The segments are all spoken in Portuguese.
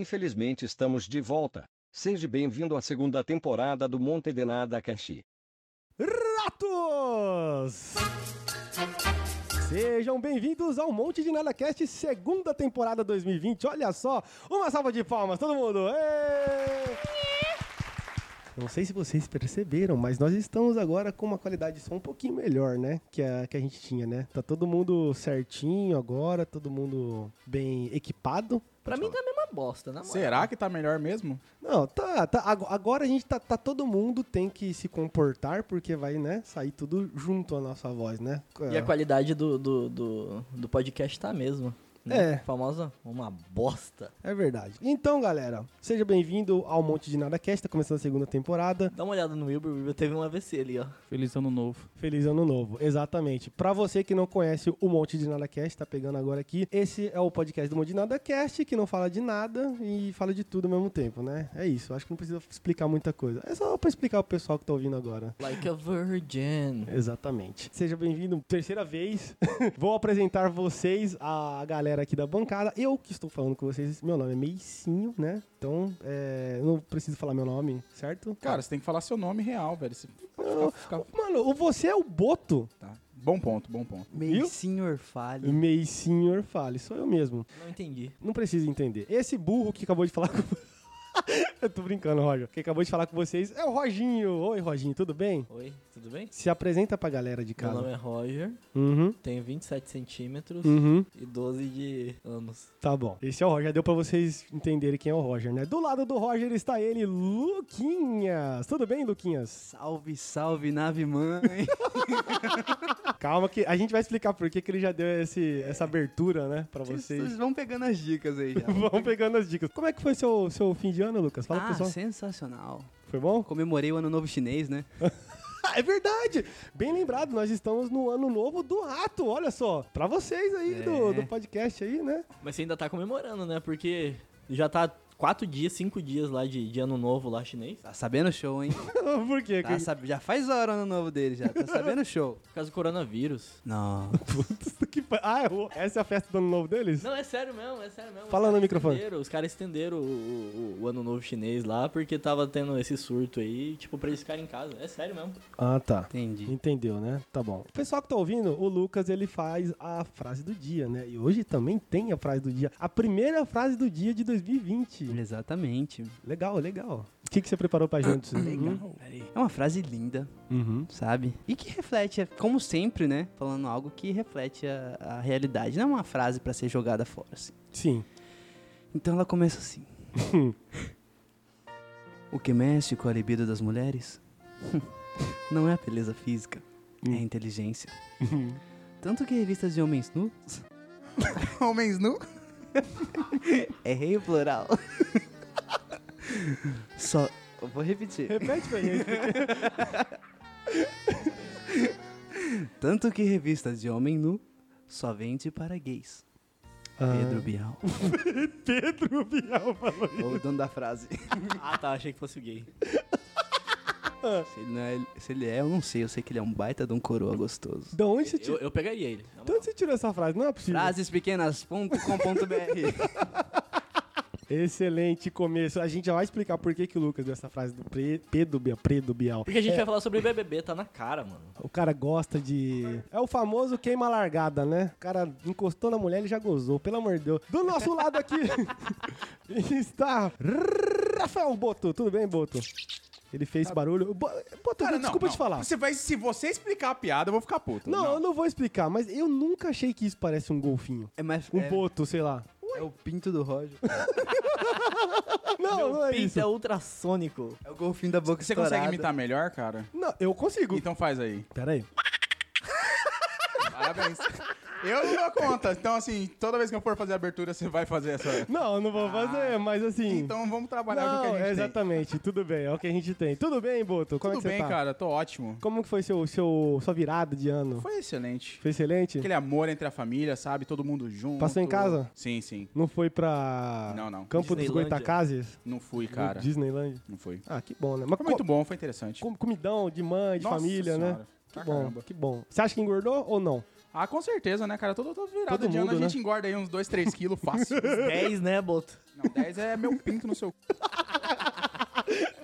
Infelizmente estamos de volta. Seja bem-vindo à segunda temporada do Monte de Nada Caxi. Ratos! Sejam bem-vindos ao Monte de Nada Cast, segunda temporada 2020. Olha só, uma salva de palmas, todo mundo! Êêê! Não sei se vocês perceberam, mas nós estamos agora com uma qualidade de som um pouquinho melhor, né? Que a, que a gente tinha, né? Tá todo mundo certinho agora, todo mundo bem equipado. Pra mim tá a mesma bosta, na moral. Será que tá melhor mesmo? Não, tá, tá. ago- Agora a gente tá, tá todo mundo tem que se comportar, porque vai, né, sair tudo junto a nossa voz, né? E a qualidade do, do, do, do podcast tá a mesma. Né? É. Famosa uma bosta. É verdade. Então, galera, seja bem-vindo ao Monte de Nada Cast, tá começando a segunda temporada. Dá uma olhada no Wilber, o Wilber teve um AVC ali, ó. Feliz ano novo. Feliz ano novo, exatamente. Pra você que não conhece o Monte de Nada Cast, tá pegando agora aqui, esse é o podcast do Monte de Nada Cast, que não fala de nada e fala de tudo ao mesmo tempo, né? É isso, acho que não precisa explicar muita coisa. É só pra explicar pro pessoal que tá ouvindo agora. Like a virgin. Exatamente. Seja bem-vindo, terceira vez. Vou apresentar vocês, a galera aqui da bancada. Eu que estou falando com vocês, meu nome é Meicinho, né? Então, é, não preciso falar meu nome, certo? Cara, você tem que falar seu nome real, velho. Você Eu- fica- fica- Mano, você é o Boto. tá. Bom ponto, bom ponto. Viu? senhor fale. Meicinho fale, sou eu mesmo. Não entendi. Não precisa entender. Esse burro que acabou de falar com. eu tô brincando, Roger. Que acabou de falar com vocês é o Roginho. Oi, Roginho, tudo bem? Oi, tudo bem? Se apresenta pra galera de Meu casa. nome é Roger, Uhum. tenho 27 centímetros Uhum. e 12 de anos. Tá bom. Esse é o Roger. Já deu pra vocês entenderem quem é o Roger, né? Do lado do Roger está ele, Luquinhas. Tudo bem, Luquinhas? Salve, salve, nave mãe. Calma que a gente vai explicar por que, que ele já deu esse, essa abertura, né? Pra Vocês vocês. vão pegando as dicas aí já. Vamos pegando as dicas. Como é que foi seu, seu fim de ano, Lucas? Fala pro ah, pessoal. sensacional. Foi bom? Comemorei o ano novo chinês, né? É verdade! Bem lembrado, nós estamos no ano novo do rato, olha só. Pra vocês aí É. do, do podcast aí, né? Mas você ainda tá comemorando, né? Porque já tá quatro dias, cinco dias lá de, de ano novo lá chinês. Tá sabendo o show, hein? Por quê? Tá sab... Já faz hora o ano novo dele já. Tá sabendo o show. Por causa do coronavírus. Não. Putz, que pa- Ah, é o- essa é a festa do ano novo deles? Não, é sério mesmo, é sério mesmo. Fala no microfone. Os caras estenderam o, o- o ano novo chinês lá porque tava tendo esse surto aí, tipo, pra eles ficarem em casa. É sério mesmo. Ah, tá. Entendi. Entendeu, né? Tá bom. O pessoal que tá ouvindo, o Lucas, ele faz a frase do dia, né? E hoje também tem a frase do dia. A primeira frase do dia de 2020. Exatamente. Legal, legal. O que, que você preparou pra gente? Legal. É uma frase linda, Uhum. sabe? E que reflete, como sempre, né? Falando algo que reflete a, a realidade. Não é uma frase pra ser jogada fora, assim. Sim. Então ela começa assim. o que mexe com a libido das mulheres não é a beleza física, é a inteligência. Tanto que revistas de homens nus. homens nu? é rei o plural. Só. Eu vou repetir. Repete pra gente. Tanto que revistas de homem nu só vende para gays. Pedro Ah. Bial. Pedro Bial falou isso. o dono da frase. Ah, tá, achei que fosse o gay. Se ele, não é, se ele é, eu não sei. Eu sei que ele é um baita de um coroa gostoso. Da onde você Eu, tirou? eu pegaria ele. De onde você tirou essa frase? Não é possível. Frasespequenas.com.br Excelente começo. A gente já vai explicar por que, que o Lucas deu essa frase do pre, Pedro Bial. Pedro Bial. Porque a gente vai falar sobre BBB, tá na cara, mano. O cara gosta de. É o famoso queima largada, né? O cara encostou na mulher e já gozou, pelo amor de Deus. Do nosso lado aqui está Rafael Boto. Tudo bem, Boto? Ele fez esse barulho. Bo- Boto, Cara, desculpa não, te não. falar. Você vai, se você explicar a piada, eu vou ficar puto. Não, eu não vou explicar, mas eu nunca achei que isso parece um golfinho. É mais. Um é, boto, sei lá. é o pinto do Roger. Não, não é Pinto isso. é ultrassônico. É o golfinho da boca Você consegue estourada. imitar melhor, cara? Não, eu consigo. Então faz aí. Pera aí. Parabéns. Eu não dou conta. Então, assim, toda vez que eu for fazer a abertura, você vai fazer essa. Não, eu não vou fazer, mas assim... Então vamos trabalhar com o que a não, gente tem. exatamente. Tudo bem, é o que a gente tem. Tudo bem, Boto? Como Tudo é que bem, você tá? cara. Tô ótimo. Como que foi seu, seu, sua virada de ano? Foi excelente. Foi excelente? Aquele amor entre a família, sabe? Todo mundo junto. Passou em casa? Sim, sim. Não foi pra Não, não. Campo dos. Goitacazes? Não fui, cara. Disneyland? Não fui. Ah, que bom, né? Mas Foi muito bom, foi interessante. com- comidão de mãe, de Nossa família, né? Senhora. Que Pra bom, caramba. que bom. Você acha que engordou ou não? Ah, com certeza, né, cara? Todo, todo virado Todo de ano mundo, a né? gente engorda aí uns 2, 3 quilos fácil. 10, né, Boto? Não, 10 é meu pinto no seu.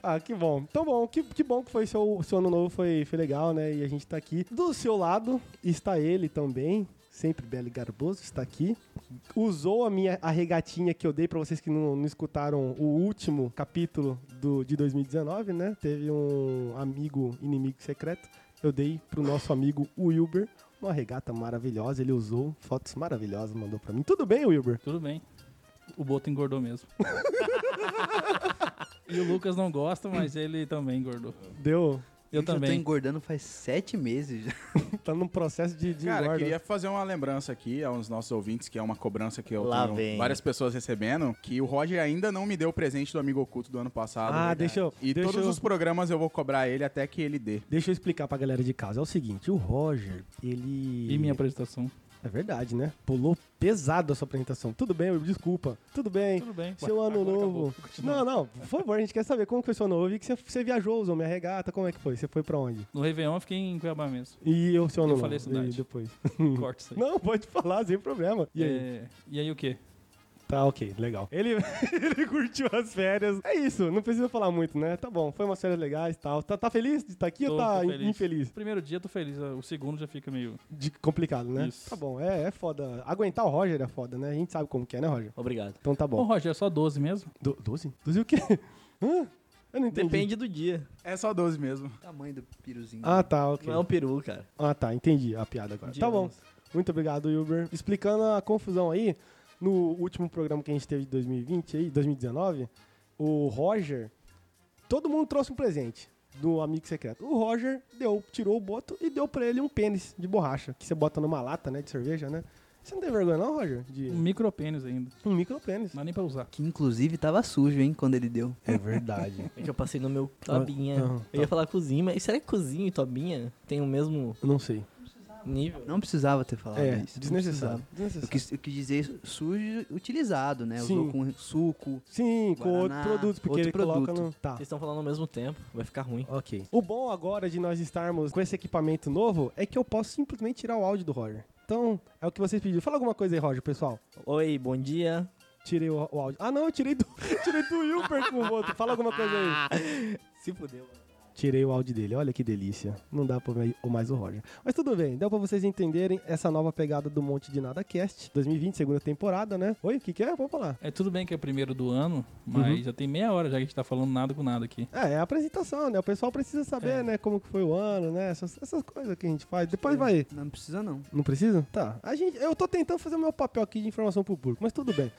Ah, que bom. Então bom, que, que bom que foi seu, seu ano novo, foi, foi legal, né? E a gente tá aqui. Do seu lado está ele também, sempre belo e garboso, está aqui. Usou a minha a regatinha que eu dei pra vocês que não, não escutaram o último capítulo do, de 2019, né? Teve um amigo inimigo secreto. Eu dei pro nosso amigo Wilber uma regata maravilhosa. Ele usou fotos maravilhosas, mandou pra mim. Tudo bem, Wilber? Tudo bem. O Boto engordou mesmo. e o Lucas não gosta, mas ele também engordou. Deu. Eu já tô também. engordando faz sete meses já. Tá num processo de, de Cara, engorda. queria fazer uma lembrança aqui aos nossos ouvintes, que é uma cobrança que eu Lá tenho vem. várias pessoas recebendo, que o Roger ainda não me deu o presente do amigo oculto do ano passado. Ah, verdade. deixa eu- E deixa todos eu- os programas eu vou cobrar ele até que ele dê. Deixa eu explicar pra galera de casa. É o seguinte, o Roger, ele... E minha apresentação. É verdade, né? Pulou pesado a sua apresentação. Tudo bem, Will, desculpa. Tudo bem. Tudo bem. Seu ano novo. Não, não, por favor, a gente quer saber como que foi seu ano novo. Eu vi que você, você viajou, usou minha regata, como é que foi? Você foi pra onde? No Réveillon eu fiquei em Cuiabá mesmo. E o seu ano Eu novo? falei a cidade. E depois. Corta isso aí. Não, pode falar, sem problema. E aí? É, e aí o quê? Tá, ok, legal. Ele, ele curtiu as férias. É isso, não precisa falar muito, né? Tá bom, foi umas férias legais e tal. Tá, tá feliz de estar aqui ou Tô- tá tô in- feliz. infeliz? O primeiro dia eu tô feliz, o segundo já fica meio. De complicado, né? Isso. Tá bom, é, é foda. Aguentar o Roger é foda, né? A gente sabe como que é, né, Roger? Obrigado. Então tá Ô, bom. Roger, é só 12 mesmo? Do, 12? 12 o quê? Hã? Eu não entendi. Depende do dia. É só 12 mesmo. Tamanho do piruzinho. Ah, tá, ok. Não é um peru, cara. Ah, tá, entendi a piada agora. De Tá bom. Muito obrigado, Uber. Explicando a confusão aí, no último programa que a gente teve de 2020 aí, 2019, o Roger, todo mundo trouxe um presente do amigo secreto. O Roger deu, tirou o boto e deu pra ele um pênis de borracha, que você bota numa lata, né, de cerveja, né? Você não tem vergonha não, Roger? De Um micropênis ainda. um micro pênis. Não dá nem pra usar. Que inclusive tava sujo, hein, quando ele deu. É verdade. É que eu passei no meu tobinha. Ah, eu ia falar cozinho, mas será que cozinho e tobinha tem o mesmo Eu não sei. Nível? Não precisava ter falado É, isso. desnecessário. precisava. Eu desnecessário. quis, eu quis dizer sujo utilizado, né? Sim. Usou com suco. Sim, com outro Guaraná, produto, porque outro ele coloca produto. no... Tá. Vocês estão falando ao mesmo tempo, vai ficar ruim. Ok. O bom agora de nós estarmos com esse equipamento novo é que eu posso simplesmente tirar o áudio do Roger. Então, é o que vocês pediram. Fala alguma coisa aí, Roger, pessoal. Oi, bom dia. Tirei o, o áudio. Ah, não, eu tirei do, tirei do Wilper com o outro. Fala alguma coisa aí. Se fudeu. Tirei o áudio dele. Olha que delícia. Não dá pra ver o mais o Roger. Mas tudo bem. Deu pra vocês entenderem essa nova pegada do Monte de Nada Cast. 2020, segunda temporada, né? Oi, o que que é? Vamos falar. É tudo bem que é primeiro do ano, mas Uhum. já tem meia hora já que a gente tá falando nada com nada aqui. É, é a apresentação, né? O pessoal precisa saber, É. né? Como que foi o ano, né? Essas, essas coisas que a gente faz. Depois vai... Não precisa, não. Não precisa? Tá. A gente, eu tô tentando fazer o meu papel aqui de informação pro público, mas tudo bem.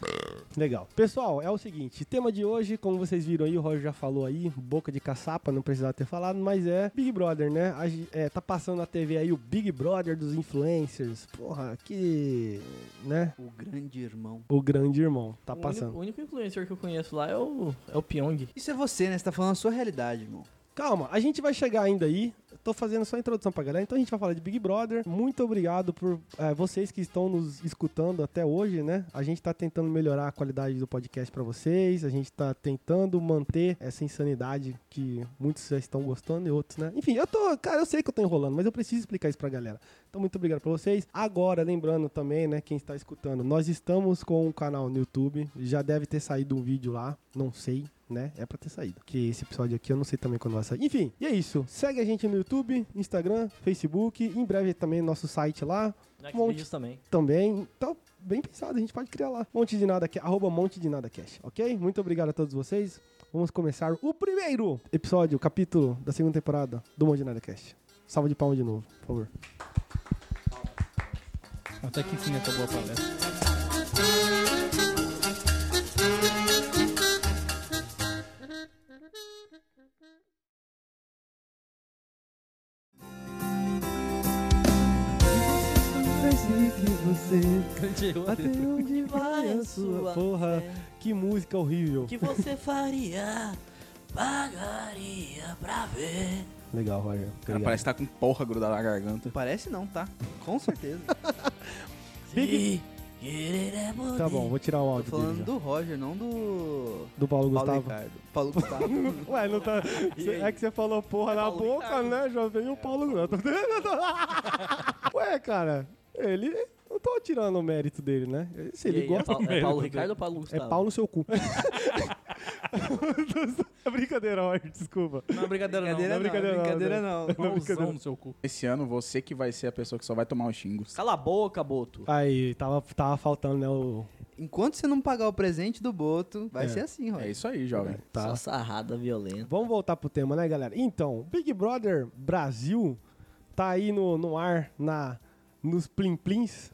Legal. Pessoal, é o seguinte, tema de hoje, como vocês viram aí, o Roger já falou aí, boca de caçapa, não precisava ter falado, mas é Big Brother, né? A é, tá passando na TV aí o Big Brother dos influencers. Porra, que... né? O grande irmão. O grande irmão tá o, passando. único, o único influencer que eu conheço lá é o, é o Pyong. Isso é você, né? Você tá falando a sua realidade, irmão. Calma, a gente vai chegar ainda aí. Tô fazendo só a introdução pra galera, então a gente vai falar de Big Brother. Muito obrigado por eh, vocês que estão nos escutando até hoje, né? A gente tá tentando melhorar a qualidade do podcast pra vocês. A gente tá tentando manter essa insanidade que muitos já estão gostando e outros, né? Enfim, eu tô. Cara, eu sei que eu tô enrolando, mas eu preciso explicar isso pra galera. Então, muito obrigado pra vocês. Agora, lembrando também, né, quem está escutando, nós estamos com um canal no YouTube. Já deve ter saído um vídeo lá, não sei, né? É pra ter saído. Porque esse episódio aqui eu não sei também quando vai sair. Enfim, e é isso. Segue a gente no YouTube, Instagram, Facebook. Em breve também nosso site lá Monte. Xvideos também. também. Então, bem pensado, a gente pode criar lá. Monte de nada, arroba monte de nada cash, ok? Muito obrigado a todos vocês. Vamos começar o primeiro episódio, capítulo da segunda temporada do Monte de Nada Cast. Salva de palma de novo, por favor. Até que enfim acabou a palestra. Até onde vai a sua porra? Que música horrível. Que você faria? Pagaria pra ver. Legal, Roger. Cara, parece que tá com porra grudada na garganta. Parece não, tá? Com certeza. Big- é. Tá bom, vou tirar o Tô áudio falando dele já. do Roger, não do. Do Paulo Paulo Gustavo. Ricardo. Paulo Gustavo. Ué, não tá. É que você falou porra na Paulo boca, Ricardo. né? Já veio o Paulo Gustavo. Ué, cara. Ele. Não tô tirando o mérito dele, né? Se ele aí, é gosta. Paulo, é Paulo Ricardo ou Paulo É Gustavo? pau no seu cu. é brincadeira, Roger, desculpa. Não é brincadeira não. não é brincadeira não, brincadeira não. Pauzão no seu cu. Esse ano você que vai ser a pessoa que só vai tomar os xingos. Cala a boca, Boto. Aí, tava, tava faltando, né? O. Enquanto você não pagar o presente do Boto, vai É. ser assim, É Roger. isso aí, jovem. Tá. Só sarrada violenta. Vamos voltar pro tema, né, galera? Então, Big Brother Brasil tá aí no, no ar, na, nos plim-plins,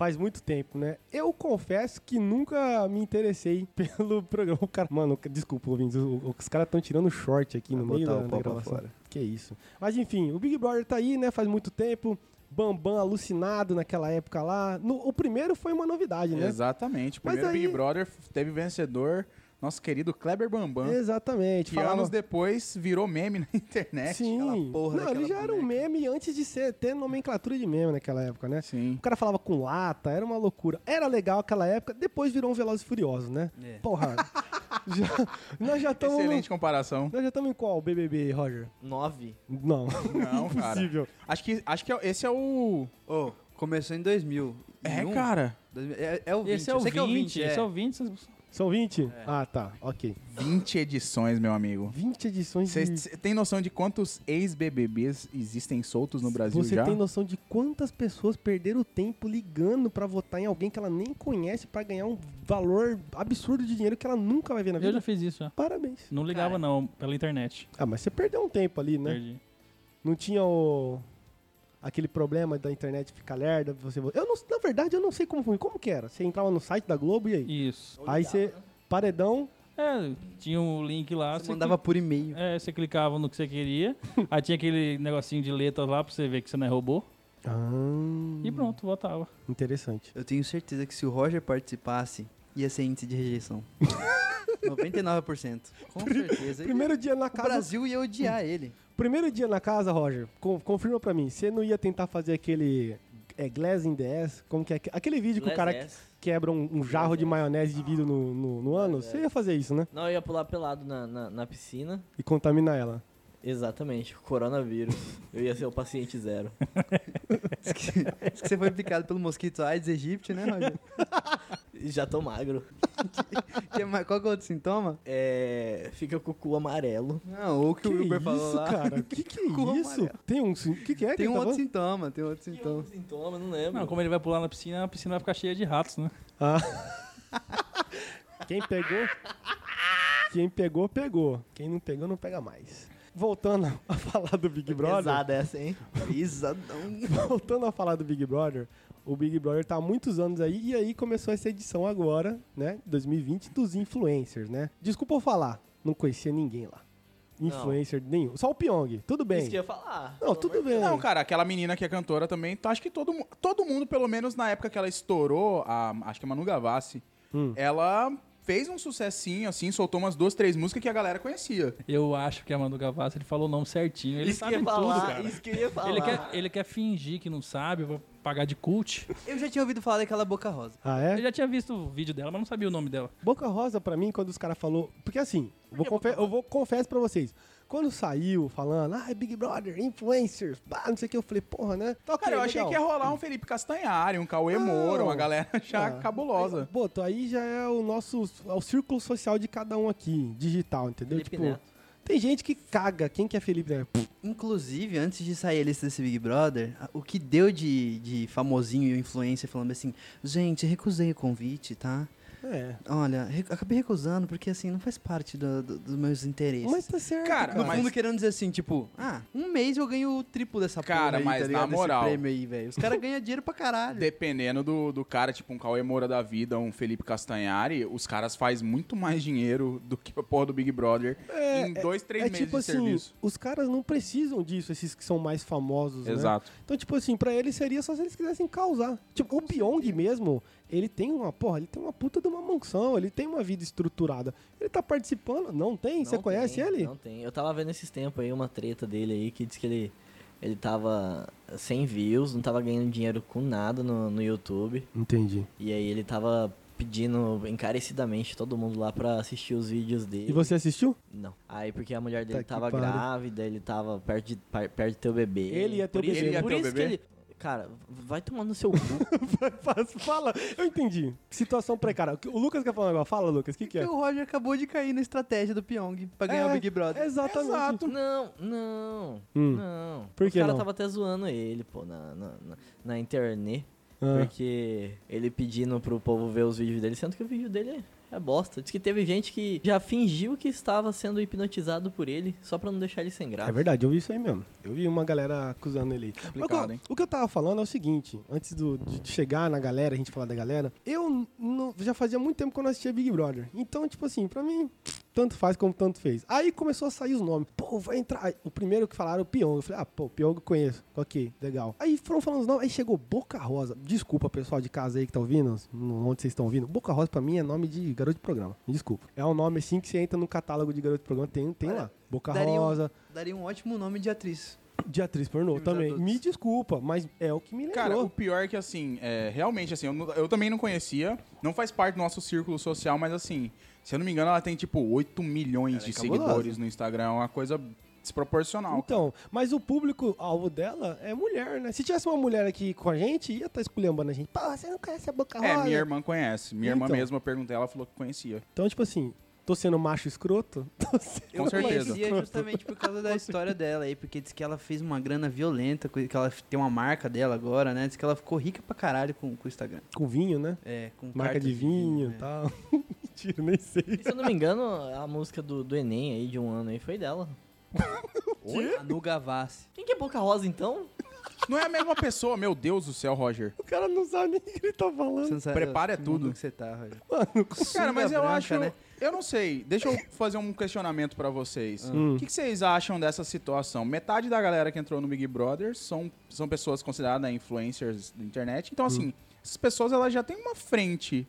faz muito tempo, né? Eu confesso que nunca me interessei pelo programa. O cara, mano, desculpa, ouvintes, os caras estão tirando short aqui no meio da, da gravação. fora. Que isso. Mas enfim, o Big Brother tá aí, né? Faz muito tempo. Bambam alucinado naquela época lá. No- o primeiro foi uma novidade, né? Exatamente. O primeiro aí- Big Brother teve vencedor, nosso querido Kleber Bambam. Exatamente. Que falava- anos depois virou meme na internet. Sim. Não, ele já era um boneca. meme antes de ser, ter nomenclatura de meme naquela época, né? Sim. O cara falava com lata, era uma loucura. Era legal aquela época, depois virou um Velozes e Furiosos, né? É. Porra. já- nós já estamos. Excelente comparação. Nós já estamos em qual BBB, Roger? Nove. Não. Não, cara. Impossível. Acho que, acho que esse é o. Ô, começou em 2000. É, um- cara. 2000 É, é o 20. Esse é o 20, que é o 20, esse é. é o 20. São 20? Ah, tá. Ok. 20 edições, meu amigo. 20 edições Você de... tem noção de quantos ex-BBBs existem soltos no Brasil Você já? tem noção de quantas pessoas perderam tempo ligando pra votar em alguém que ela nem conhece pra ganhar um valor absurdo de dinheiro que ela nunca vai ver na Eu vida? já fiz isso. Parabéns. Não ligava Cara. não, pela internet. Ah, mas você perdeu um tempo ali, né? Perdi. Não tinha o aquele problema da internet ficar lerda, você eu não, na verdade eu não sei como foi, como que era? Você entrava no site da Globo e aí? Isso. Aí você paredão, É, tinha um link lá. Você mandava por e-mail. É, você clicava no que você queria. aí tinha aquele negocinho de letras lá pra você ver que você não é robô. ah, E pronto, votava. interessante. Eu tenho certeza que se o Roger participasse, ia ser índice de rejeição. 99%. Com certeza. Primeiro dia na O casa, Brasil ia odiar ele. Primeiro dia na casa, Roger. con- confirma pra mim, você não ia tentar fazer aquele é Glass in the Ass? Como que é? Aquele vídeo que o cara Glass ass. quebra um, um jarro de maionese de vidro no, no, no ano? Você ia fazer isso, né? Não, eu ia pular pelado na, na, na piscina. E contaminar ela. Exatamente, coronavírus. Eu ia ser o paciente zero. Diz que, diz que você foi picado pelo mosquito Aedes aegypti, né, Roger? Já tô magro. Que mais- Qual que é o outro sintoma? É. Fica com o cu amarelo. Não, o que, Que o Uber isso, falou lá. cara? Que que é isso? amarelo. Tem um... O que que é que Tem ele um tá outro falando? sintoma, tem outro sintoma. Sintoma, não lembro. Não, como ele vai pular na piscina, a piscina vai ficar cheia de ratos, né? Ah. Quem pegou, quem pegou, pegou. Quem não pegou, não pega mais. Voltando a falar do Big Brother, Pesada essa, hein? Pisadão. voltando a falar do Big Brother, o Big Brother tá há muitos anos aí e aí começou essa edição agora, né, 2020 dos influencers, né? Desculpa eu falar, não conhecia ninguém lá. Influencer nenhum, só o Pyong. Tudo bem. Isso que eu ia falar. Não, tudo bem. Não, cara, aquela menina que é cantora também, tá, acho que todo, todo mundo, pelo menos na época que ela estourou, a, acho que a Manu Gavassi, Hum. ela fez um sucessinho, assim, soltou umas duas, três músicas que a galera conhecia. Eu acho que a Manu Gavassi, ele falou o nome certinho. Ele isso que sabe ia tudo, falar, cara. isso que ia falar. Ele quer, ele quer fingir que não sabe, vai pagar de cult. Eu já tinha ouvido falar daquela boca rosa. Ah, é? Eu já tinha visto o vídeo dela, mas não sabia o nome dela. Boca Rosa, pra mim, quando os caras falou. Porque assim, eu vou, confe- eu vou confesso pra vocês. Quando saiu falando, ah, Big Brother, influencers, pá, não sei o que, eu falei, porra, né? Tá ok, Cara, eu achei legal. que ia rolar um Felipe Castanhari, um Cauê Não. Moura, uma galera já Ah, cabulosa. Pô, tô aí já é o nosso. É o círculo social de cada um aqui, digital, entendeu? Felipe tipo, Neto. tem gente que caga. Quem que é Felipe Neto? Inclusive, antes de sair a lista desse Big Brother, o que deu de, de famosinho e influencer falando assim, gente, recusei o convite, tá? É. Olha, re- acabei recusando porque assim, não faz parte do- do- dos meus interesses. Mas tá certo. Cara, no mas- fundo, querendo dizer assim, tipo, ah, um mês eu ganho o triplo dessa Cara, porra aí, mas tá na ligado? Moral- prêmio aí, velho. Os caras ganham dinheiro pra caralho. Dependendo do, do cara, tipo um Cauê Moura da vida, um Felipe Castanhari, os caras fazem muito mais dinheiro do que a porra do Big Brother em dois, três É meses tipo de assim, serviço. os caras não precisam disso, esses que são mais famosos, né? Exato. Então, tipo assim, pra eles seria só se eles quisessem causar. Tipo, o Pyong mesmo, ele tem uma, porra, ele tem uma puta de uma mansão, ele tem uma vida estruturada. Ele tá participando? Não tem? Você Não conhece tem, ele? Não tem. Eu tava vendo esses tempos aí uma treta dele aí que diz que ele, ele tava sem views, não tava ganhando dinheiro com nada no, no YouTube. Entendi. E aí ele tava pedindo encarecidamente todo mundo lá pra assistir os vídeos dele. E você assistiu? Não. Aí porque a mulher Tá dele que tava grávida, ele tava perto de, perto de ter o bebê. Ele ia ter o Por isso- bebê. Ele ia por ter o isso bebê? que ele... Cara, vai tomar no seu cu. Fala, eu entendi. Situação precária. O Lucas quer falar um negócio? Fala, Lucas, o que, que é? Porque o Roger acabou de cair na estratégia do Pyong pra ganhar É, o Big Brother. Exatamente. não, não, Hum. não. Por que caras não? tava até zoando ele, pô, na, na, na, na internet. Ah. Porque ele pedindo pro povo ver os vídeos dele, sendo que o vídeo dele é bosta. Diz que teve gente que já fingiu que estava sendo hipnotizado por ele, só pra não deixar ele sem É graça. verdade, eu vi isso aí mesmo. Eu vi uma galera acusando ele. Mas o que eu- o que eu tava falando é o seguinte: antes do- de chegar na galera, a gente falar da galera, eu não- já fazia muito tempo que eu não assistia Big Brother. Então, tipo assim, pra mim, tanto faz como tanto fez. Aí começou a sair os nomes. Pô, vai entrar. O primeiro que falaram, o Pyong. Eu falei, ah, pô, Pyong eu conheço. Ok, legal. Aí foram falando os nomes. Aí chegou Boca Rosa. Desculpa, pessoal de casa aí que tá ouvindo, onde vocês estão ouvindo. Boca Rosa pra mim é nome de garoto de programa. Me desculpa. É um nome assim que você entra no catálogo de garoto de programa, tem, tem lá. Boca Daria um- Rosa. Daria um ótimo nome de atriz. De atriz pornô Filmes também. adultos. Me desculpa, mas é o que me lembrou. Cara, o pior é que, assim, é, realmente, assim, eu, eu também não conhecia, não faz parte do nosso círculo social, mas, assim, se eu não me engano, ela tem, tipo, 8 milhões Ela é de cabulosa. seguidores no Instagram, é uma coisa desproporcional. Então, mas o público-alvo dela é mulher, né? Se tivesse uma mulher aqui com a gente, ia estar esculhambando a gente. Pô, você não conhece a Boca Rosa? É, minha irmã conhece. Minha irmã Então. mesma, eu perguntei, ela falou que conhecia. Então, tipo assim, tô sendo macho escroto? Tô sendo Com certeza. conhecia justamente por causa da história dela aí, porque diz que ela fez uma grana violenta, que ela tem uma marca dela agora, né? Diz que ela ficou rica pra caralho com, com o Instagram. Com vinho, né? É, com Marca de vinho e é. tal. Mentira, nem sei. E, se eu não me engano, a música do, do Enem aí de um ano aí foi dela. A Nu Gavassi. Quem que é Boca Rosa então? Não é a mesma pessoa, meu Deus do céu, Roger. O cara não sabe nem o que ele tá falando. Você não sabe Prepara é mundo tudo. que você tá, Roger. Cara, mas eu branca, acho. né? Eu não sei. Deixa eu fazer um questionamento pra vocês. Hum. O que, que vocês acham dessa situação? Metade da galera que entrou no Big Brother são, são pessoas consideradas influencers da internet. Então, assim, essas pessoas elas já têm uma frente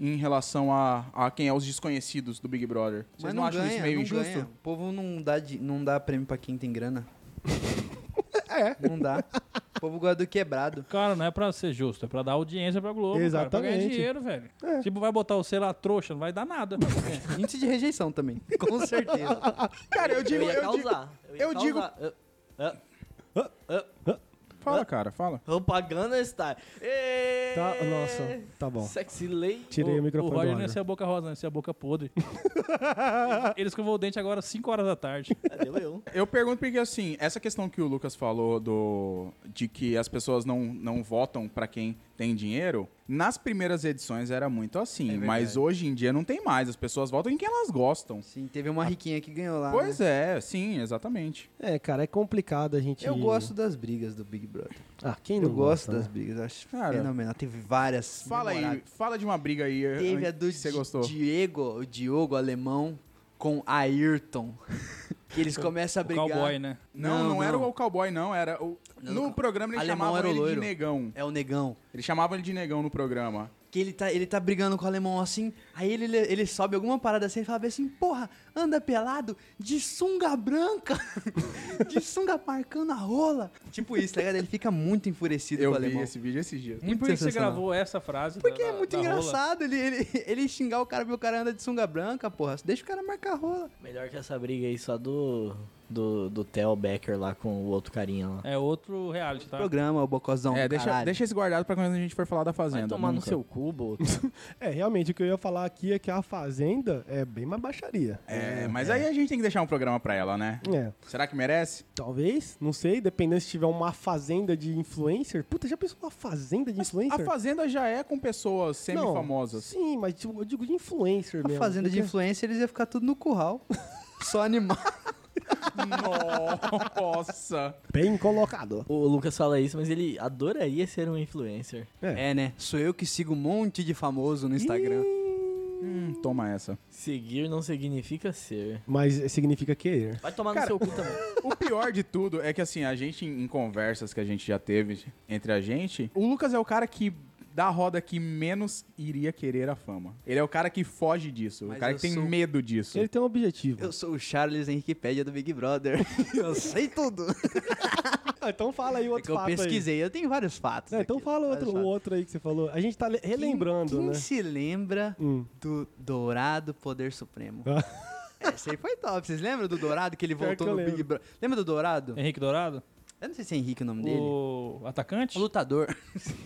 em relação a, a quem é os desconhecidos do Big Brother. Vocês Mas não, acham ganha, isso meio não injusto? ganha. O povo não dá, di- não dá prêmio pra quem tem grana. É. Não dá. O povo gosta do quebrado. Cara, não é pra ser justo, é pra dar audiência pra Globo, cara, pra ganhar Exatamente. dinheiro, velho. É. Tipo, vai botar o sei lá trouxa, não vai dar nada. Índice de rejeição também. Com certeza. Cara, eu digo. eu ia Eu digo causar. ia eu digo- causar. Eu- fala, cara, fala. Propaganda está. Ê! Tá, nossa, tá bom. Sexy lady. Tirei o, o microfone Roger do não ia Roger. ser a boca rosa, não ia ser a boca podre. Ele escovou o dente agora às 5 horas da tarde. Cadê eu? Eu pergunto porque, assim, essa questão que o Lucas falou do de que as pessoas não, não votam pra quem tem dinheiro, nas primeiras edições era muito assim, verdade. mas hoje em dia não tem mais. As pessoas votam em quem elas gostam. Sim, teve uma riquinha que ganhou lá. Pois né? é, sim, exatamente. É, cara, é complicado a gente... Eu gosto das brigas do Big Brother. Ah, quem não Eu gosto gosta, das né? brigas, acho Cara, fenomenal. Teve várias. Fala aí, fala de uma briga aí. Teve a do que você gostou. Diego, o Diogo alemão com Ayrton. Que eles começam a O brigar. cowboy, né? Não, não, era o cowboy, não. Era o... Não, no o programa eles alemão chamavam era o ele de negão. É o negão. Eles chamavam ele de negão no programa. Que ele tá, ele tá brigando com o alemão assim, aí ele, ele sobe alguma parada assim e fala assim, porra, anda pelado de sunga branca, de sunga marcando a rola. Tipo isso, tá ligado? Ele fica muito enfurecido Eu com o vi alemão. esse vídeo esses dias. E por que você gravou essa frase? Porque da- é muito engraçado ele, ele, ele xingar o cara porque o cara anda de sunga branca, porra. Deixa o cara marcar a rola. Melhor que essa briga aí só do. Do, do Theo Becker lá com o outro carinha lá. É outro reality, tá? Programa, o bocozão. É, deixa, deixa esse guardado pra quando a gente for falar da Vai Fazenda. tomar no nunca. seu cubo. É, realmente, o que eu ia falar aqui é que a Fazenda é bem mais baixaria. É, mas aí a gente tem que deixar um programa pra ela, né? É, Será que merece? talvez, não sei, dependendo se tiver uma fazenda de influencer. Puta, já pensou uma fazenda de influencer? A Fazenda já é com pessoas semi-famosas. Sim, mas tipo, eu digo de influencer A mesmo. fazenda de influência, eles iam ficar tudo no curral. Só animal. Nossa! Bem colocado. O Lucas fala isso, mas ele adoraria ser um influencer. É. É, né? Sou eu que sigo um monte de famoso no Instagram. Hum, toma essa. Seguir não significa ser. Mas significa querer. Vai tomar Cara, no seu cu também. O pior de tudo é que, assim, a gente, em conversas que a gente já teve entre a gente, o Lucas é o cara que da roda que menos iria querer a fama. Ele é o cara que foge disso, Mas o cara eu que tem sou- medo disso. Ele tem um objetivo. Eu sou o Charles Henriquepédia do Big Brother. eu sei tudo. Ah, então fala aí É outro que eu fato aí. pesquisei, eu tenho vários fatos. É, então fala outro, fatos. outro aí que você falou. A gente tá le- relembrando, quem, quem né? se lembra Hum. do Dourado Poder Supremo? Ah. Esse aí foi top. Vocês lembram do Dourado que ele voltou que eu no Big lembro. Brother? Lembra do Dourado? Henrique Dourado? Eu não sei se é Henrique o nome dele. O atacante? O lutador.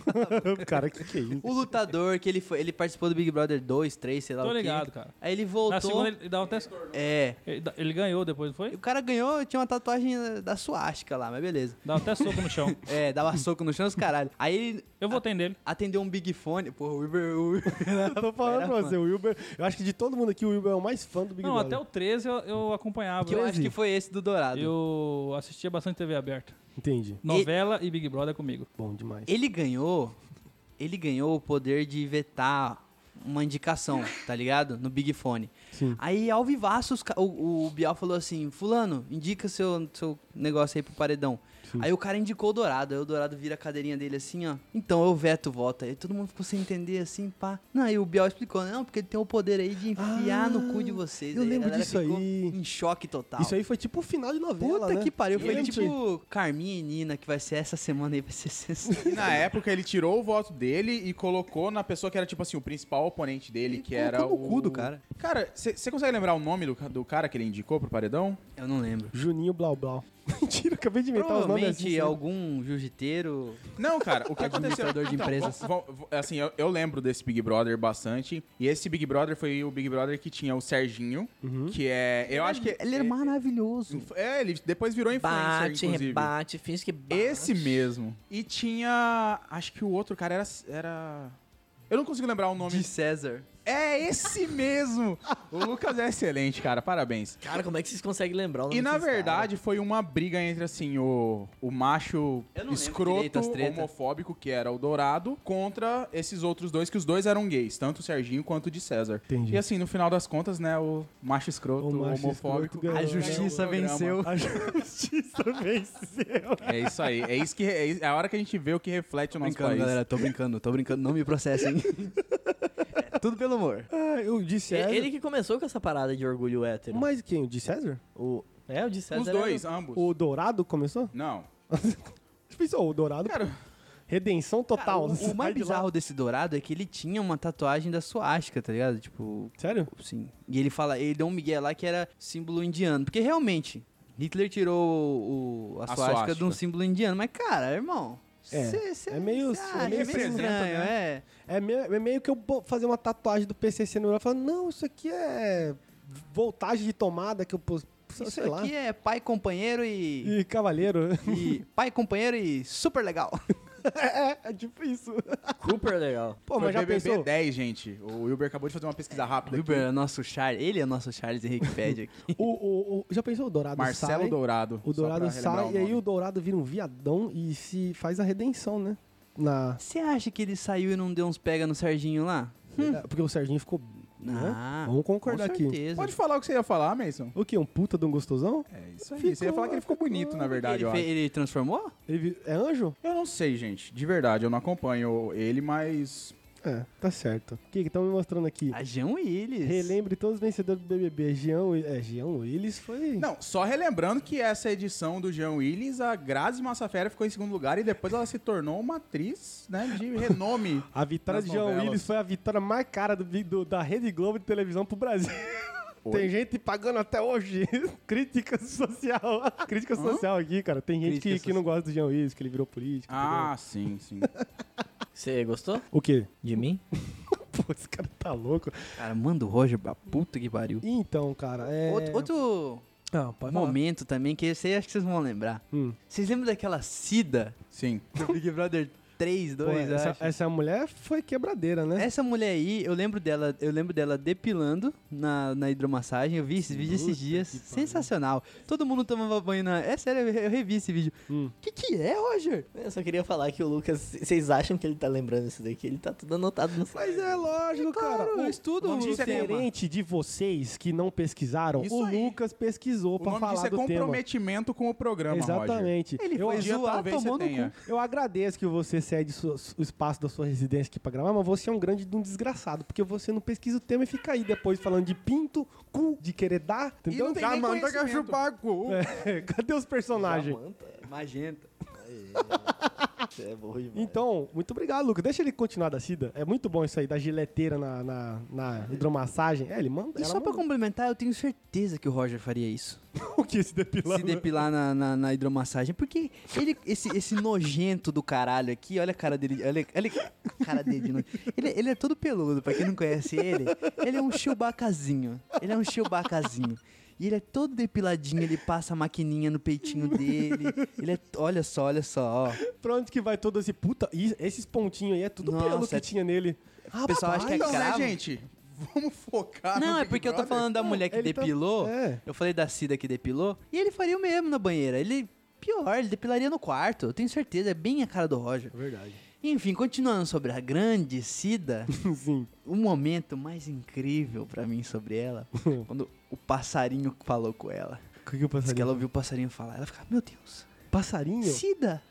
cara, que que é isso? O lutador que ele foi, ele participou do Big Brother 2, 3, sei lá Tô o quê. ligado, cara. Aí ele Na voltou. segunda ele dá até... É. Ele, ele ganhou depois, não foi? o cara ganhou, tinha uma tatuagem da suástica lá, mas beleza. Dá até soco no chão. É, dava soco no chão os caralho. Aí ele Eu votei nele. atendeu um Big Fone. Porra, o Uber. O Eu tô falando era pra fã. você, o Wilber. Eu acho que de todo mundo aqui, o Wilber é o mais fã do Big Não, Brother. até o 13 eu, eu acompanhava. que eu acho que foi esse do Dourado. Eu assistia bastante TV aberta. Entendi. Novela e Big Brother comigo. Bom demais. Ele ganhou. Ele ganhou o poder de vetar uma indicação, tá ligado? No Big Fone. Sim. Aí, ao vivaço, o, o Bial falou assim: Fulano, indica seu, seu negócio aí pro paredão. Sim. Aí o cara indicou o Dourado. Aí o Dourado vira a cadeirinha dele assim, ó. Então eu veto o voto. Aí todo mundo ficou sem entender assim, pá. Não, aí o Bial explicou: Não, porque ele tem o poder aí de enfiar Ah, no cu de vocês. eu Aí lembro disso ficou aí. Em choque total. Isso aí foi tipo o final de novela, Puta né? que pariu. Foi tipo Carminha e Nina, que vai ser essa semana aí, vai ser sensacional. E na época ele tirou o voto dele e colocou na pessoa que era, tipo assim, o principal oponente dele, que era colocou o... no cu do cara. Cara, você consegue lembrar o nome do, do cara que ele indicou pro paredão? Eu não lembro. Juninho Blau Blau. Mentira, acabei de inventar os nomes Provavelmente assim. algum jiu-jiteiro. Não, cara, o que aconteceu... Administrador de empresas. vo- assim, eu, eu lembro desse Big Brother bastante. E esse Big Brother foi o Big Brother que tinha o Serginho, Uhum. que é... Eu acho que... Ele era maravilhoso. É, ele depois virou influencer, Bate, inclusive. rebate, finge que bate. Esse mesmo. E tinha... Acho que o outro cara era... era... Eu não consigo lembrar o nome. De César. É esse mesmo! o Lucas é excelente, cara. Parabéns. Cara, como é que vocês conseguem lembrar o nome E na verdade foi uma briga entre assim o, o macho escroto homofóbico que era o Dourado contra esses outros dois que os dois eram gays, tanto o Serginho quanto o de César. Entendi. E assim, no final das contas, né, o macho escroto O macho homofóbico escroto. A justiça venceu. A justiça venceu. É isso aí. É isso que é, é a hora que a gente vê o que reflete o nosso brincando, país. galera. Tô brincando, tô brincando. Não me processem. Tudo pelo amor. Ah, eu disse caras. César. Ele que começou com essa parada de orgulho hétero. Mas quem? O de César? O... É, o de César. Os era- dois, ambos. O Dourado começou? Não. Você pensou, o Dourado? Cara, Redenção total. Cara, o, Sai o mais bizarro desse dourado é que ele tinha uma tatuagem da suástica, tá ligado? Tipo, Sério? sim. E ele fala, ele deu um migué lá que era símbolo indiano. Porque realmente, Hitler tirou o, a, A suástica. de um símbolo indiano. Mas, cara, irmão. É, cê- é meio- é meio estranho, né? é. É meio, é meio que eu fazer uma tatuagem do PCC no olho e falar, não, isso aqui é voltagem de tomada que eu pus, Isso sei lá. aqui é pai, companheiro e, E cavaleiro. e pai, companheiro e super legal. é, é tipo isso. Super legal. Pô, foi mas já BBB pensou? 10, gente. O Wilber acabou de fazer uma pesquisa rápida aqui. Wilber é o nosso Charles, ele é o nosso Charles Henrique Pede aqui. O, o, o- já pensou o Dourado Marcelo sai? Dourado. O Dourado sai o e aí o Dourado vira um viadão e se faz a redenção, né? Na, Você acha que ele saiu e não deu uns pega no Serginho lá? Porque o Serginho ficou. Né? Ah, Vamos concordar com aqui. certeza. Pode falar o que você ia falar, Mason? O quê? Um puta de um gostosão? É isso aí. Você ia falar que ele ficou bonito, na verdade, ele, ele transformou? Ele é anjo? Eu não sei, gente. De verdade, eu não acompanho ele, mas... É, tá certo. O que estão me mostrando aqui? A Jean Willis. Relembre todos os vencedores do BBB. Jean, é, Jean Willis foi. Não, só relembrando que essa edição do Jean Willis, a Grazi Massafera ficou em segundo lugar e depois ela se tornou uma atriz, né, de renome. A vitória de Jean novelas. Willis foi a vitória mais cara do, do- da Rede Globo de televisão pro Brasil. Tem gente pagando até hoje crítica social. crítica social aqui, cara. Tem gente que, que não gosta do Jean Willis, que ele virou político. Ah, sim, sim. Você gostou entendeu? O quê? de mim? Pô, esse cara tá louco. Cara, manda o Roger pra puta que pariu. Então, cara, é... Outro, outro Ah, pode falar. momento também que esse aí acho que vocês vão lembrar. Hum. Vocês lembram daquela Cida Sim. do Big Brother 3, Pô, 2, essa, acho? essa mulher foi quebradeira, né? Essa mulher aí, eu lembro dela, eu lembro dela depilando na, na hidromassagem. Eu vi esse vídeo esses dias. pariu. Sensacional. Todo mundo tomava banho na. É sério, eu, revi esse vídeo. Hum. Que que é, Roger? Eu só queria falar que o Lucas, vocês acham que ele tá lembrando isso daqui? Ele tá tudo anotado no Mas é lógico, cara. Claro, eu O- estudo o é tema. Diferente de vocês que não pesquisaram, Isso o aí. Lucas pesquisou nome falar disso é do tema. comprometimento com o programa, Roger. Exatamente. Ele eu, foi Um zoar, talvez você tomou no tenha. cu. eu agradeço que você cede sua- o espaço da sua residência aqui pra gravar, mas você é um grande de um desgraçado, porque você não pesquisa o tema e fica aí depois falando de pinto, cu, de querer dar, entendeu? não tem Jamanta quer chupar cu. É, cadê os personagens? Jamanta. Magenta. É bom demais. Então, muito obrigado, Lucas. Deixa ele continuar da Cida. É muito bom isso aí, da gileteira na, na, na hidromassagem. É, ele manda. E só pra manda. complementar, eu tenho certeza que o Roger faria isso. o que se depilar? se depilar na, na, na hidromassagem. Porque ele, esse, esse nojento do caralho aqui, olha a cara dele. Olha, olha a cara dele. de nojo. Ele, ele é todo peludo, pra quem não conhece ele. Ele é um chewbaccazinho. Ele é um chewbaccazinho. E ele é todo depiladinho, ele passa a maquininha no peitinho dele. Ele é. Olha só, olha só, ó. Pra onde que vai todo esse puta? Ih, esses pontinhos aí é tudo Nossa, pelo que é- tinha nele. Ah, O pessoal acha que é Então, né, gente? Vamos focar no Não, é Big porque eu tô Brother? falando da mulher que ele tá- depilou. é. Eu falei da Cida que depilou. E ele faria o mesmo na banheira. Ele. Pior, ele depilaria no quarto. Eu tenho certeza. É bem a cara do Roger. Verdade. Enfim, continuando sobre a grande Cida. Sim. o momento mais incrível pra mim sobre ela. quando o passarinho falou com ela. O que, que o Diz passarinho? que ela ouviu o passarinho falar. Ela ficava, meu Deus. Passarinho? Cida!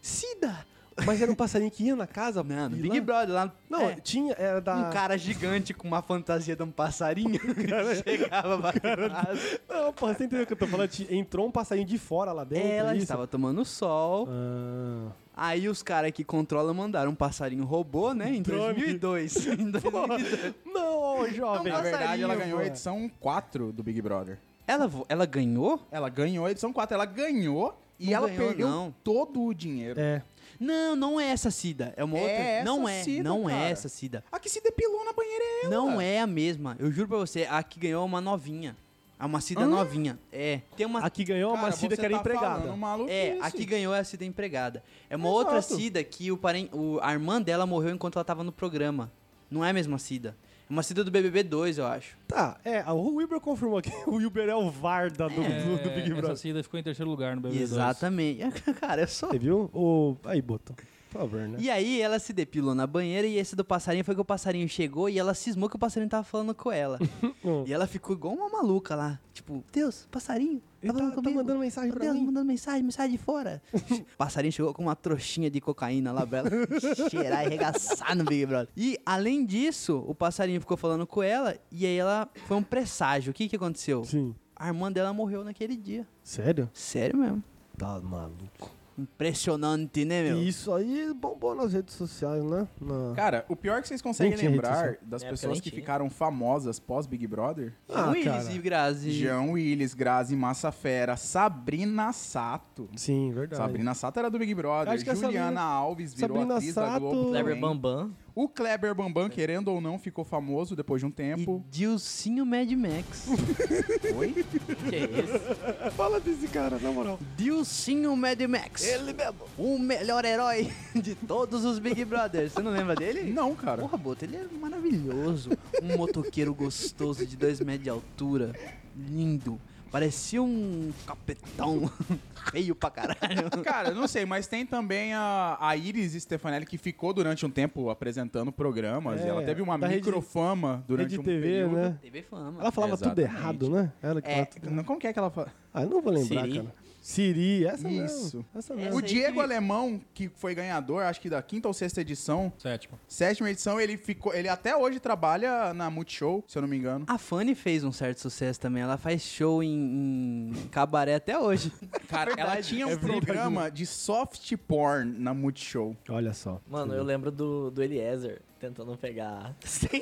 Cida! Mas era um passarinho que ia na casa? Não, no Big lá- Brother lá. Não, é, tinha, era da... Um cara gigante com uma fantasia de um passarinho. chegava pra casa. Não, porra, você entendeu o que eu tô falando? Entrou um passarinho de fora lá dentro, Ela isso? estava tomando sol. Ah, Aí os caras que controlam mandaram um passarinho robô, né? Em Drone. 2002. Em 2002. não, jovem. Na verdade, ela ganhou a edição 4 do Big Brother. ela, ela ganhou? Ela ganhou a edição 4, ela ganhou e Não ela ganhou, perdeu não. todo o dinheiro. É. Não, não é essa Cida. É uma É outra. essa não é, Cida, não é cara. essa Cida. A que se depilou na banheira é ela. Não é a mesma. Eu juro pra você, a que ganhou é uma novinha. É uma Cida Hã? novinha. É. Tem uma. A que ganhou Cara, uma Cida você que era tá empregada. É, a que ganhou é a Cida empregada. É uma Exato. outra Cida que o, paren... o a irmã dela morreu enquanto ela tava no programa. Não é a mesma Cida. É uma Cida do BBB 2, eu acho. Tá, é, o Wilber confirmou que o Wilber é o Varda do, do, do Big É, essa Brother. Cida ficou em terceiro lugar no BBB2. Exatamente. Cara, é só. Você viu? O... Aí, Boto. Por favor, né? E aí ela se depilou na banheira e esse do passarinho foi que o passarinho chegou e ela cismou que o passarinho tava falando com ela. Hum. e ela ficou igual uma maluca lá. Tipo, Deus, passarinho. Ele tá, falando tá comigo. mandando mensagem Meu pra Deus, mim. mandando mensagem, mensagem de fora. o passarinho chegou com uma trouxinha de cocaína lá pra ela cheirar e arregaçar no Big Brother. E, além disso, o passarinho ficou falando com ela e aí ela foi um presságio. O que que aconteceu? Sim. A irmã dela morreu naquele dia. Sério? Sério mesmo. Tá maluco. Impressionante, né, meu? E isso aí bombou nas redes sociais, né? Na... Cara, o pior é que vocês conseguem lembrar das época pessoas que ficaram famosas pós Big Brother. Ah, Willis e Grazi. Jean Willis, Grazi Massa Fera, Sabrina Sato. Sim, verdade. Sabrina Sato era do Big Brother. Acho que a Juliana Sabrina- Alves virou Sabrina atriz da Sato- Globo Kleber também. Bambam. O Kleber Bambam, querendo ou não, ficou famoso depois de um E tempo. Dilcinho Mad Max. Oi? Que é isso? Fala desse cara, na moral. Dilcinho Mad Max. Ele mesmo. O melhor herói de todos os Big Brothers. Você não lembra dele? Não, cara. Porra, Boto, ele é maravilhoso. Um motoqueiro gostoso de 2 metros de altura. Lindo. Parecia um capetão. Feio pra caralho. Cara, eu não sei, mas tem também a, a Iris Stefanelli que ficou durante um tempo apresentando programas. É, e ela teve uma Rede- microfama durante Rede um TV, período. né? TV fama. Ela falava tudo errado, né? Ela que É, falava tudo Como que é que ela fala? Ah, eu não vou lembrar, Siri. cara. Siri, essa Isso. mesmo. Essa Essa mesmo. O Diego que- Alemão, que foi ganhador, acho que da quinta ou sexta edição, Sétimo. sétima edição, ele ficou. Ele até hoje trabalha na Multishow, se eu não me engano. A Fanny fez um certo sucesso também. Ela faz show em, em cabaré até hoje. Cara, ela tinha um é programa de soft porn na Multishow. Olha só. Mano, eu lembro do, do Eliezer tentando pegar 100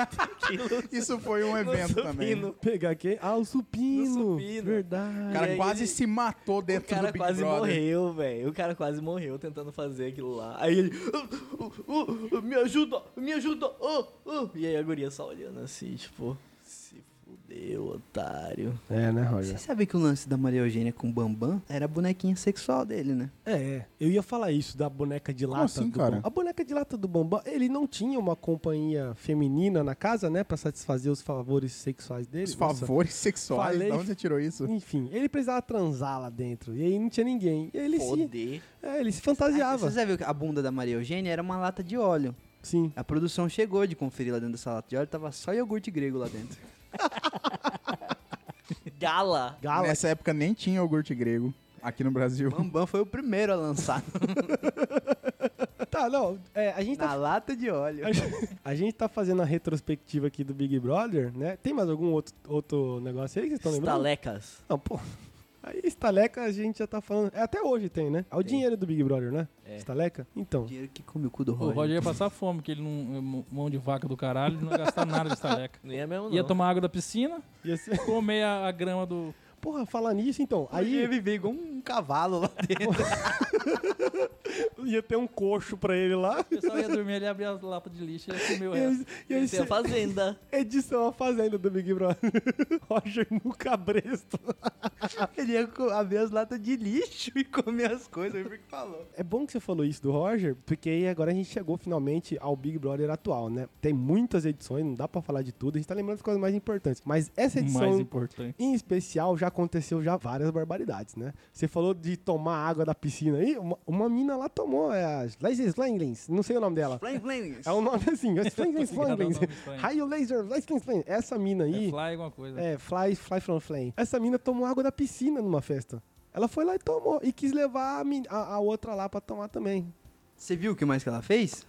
quilos Isso foi um evento também. supino. Pegar quem? Ah, o supino. O supino. Verdade. O cara aí quase ele- se matou O dentro cara do Big quase Brother. morreu, velho. O cara quase morreu tentando fazer aquilo lá. Aí ele. "Uh, uh, uh, me ajuda, me ajuda. uh, uh." E aí a guria só olhando assim, tipo. Se fudeu, otário. É, né, Você Roger? sabe que o lance da Maria Eugênia com o Bambam era a bonequinha sexual dele, né? É, é. Eu ia falar isso da boneca de Como lata assim, do cara? Bambam. A boneca de lata do Bambam, ele não tinha uma companhia feminina na casa, né? Pra satisfazer os favores sexuais dele. Os Nossa. favores sexuais. Falei- De onde você tirou isso? Enfim, ele precisava transar lá dentro. E aí não tinha ninguém. E aí ele se, Foder. é, ele se fantasiava. Você já viu que a bunda da Maria Eugênia era uma lata de óleo. Sim. A produção chegou de conferir lá dentro dessa lata de óleo, tava só iogurte grego lá dentro. Gala. Gala. Nessa época nem tinha iogurte grego aqui no Brasil. Bambam foi o primeiro a lançar Tá, não. É, a gente tá na lata de óleo. A gente, a gente tá fazendo a retrospectiva aqui do Big Brother, né? Tem mais algum outro, outro negócio aí que vocês estão lembrando? Estalecas. Não, pô. Aí, estaleca, a gente já tá falando. É, até hoje tem, né? É o dinheiro do Big Brother, né? É. Estaleca? Então. Dinheiro que come o cu do O Roger. Roger ia passar fome, porque ele não. mão de vaca do caralho, ele não ia gastar nada de estaleca. Não ia mesmo, não. Ia tomar água da piscina, Ia ser... comer a, a grama do. Porra, falar nisso, então. Aí ia Aí viver igual um cavalo lá dentro. ia ter um coxo pra ele lá. O pessoal ia dormir, ele abria as lapas de lixo e ia comer o E resto. aí, e a fazenda. edição a fazenda do Big Brother. Roger no cabresto. Ele ia abrir as latas de lixo e comer as coisas, o que falou. É bom que você falou isso do Roger, porque aí agora a gente chegou finalmente ao Big Brother atual, né? Tem muitas edições, não dá pra falar de tudo, a gente tá lembrando das coisas mais importantes. Mas essa edição Mais importante. em especial já aconteceu já várias barbaridades, né? Você falou de tomar água da piscina aí, uma, uma mina lá tomou, é a Laser Slanglins, não sei o nome dela. É o nome assim, é um nome estranho. Raio Laser, Flame. Essa mina É aí, fly alguma coisa. é, Fly, Fly from Flame. Essa mina tomou água da piscina numa festa. Ela foi lá e tomou, e quis levar a, a- a outra lá pra tomar também. Você viu o que mais que ela fez?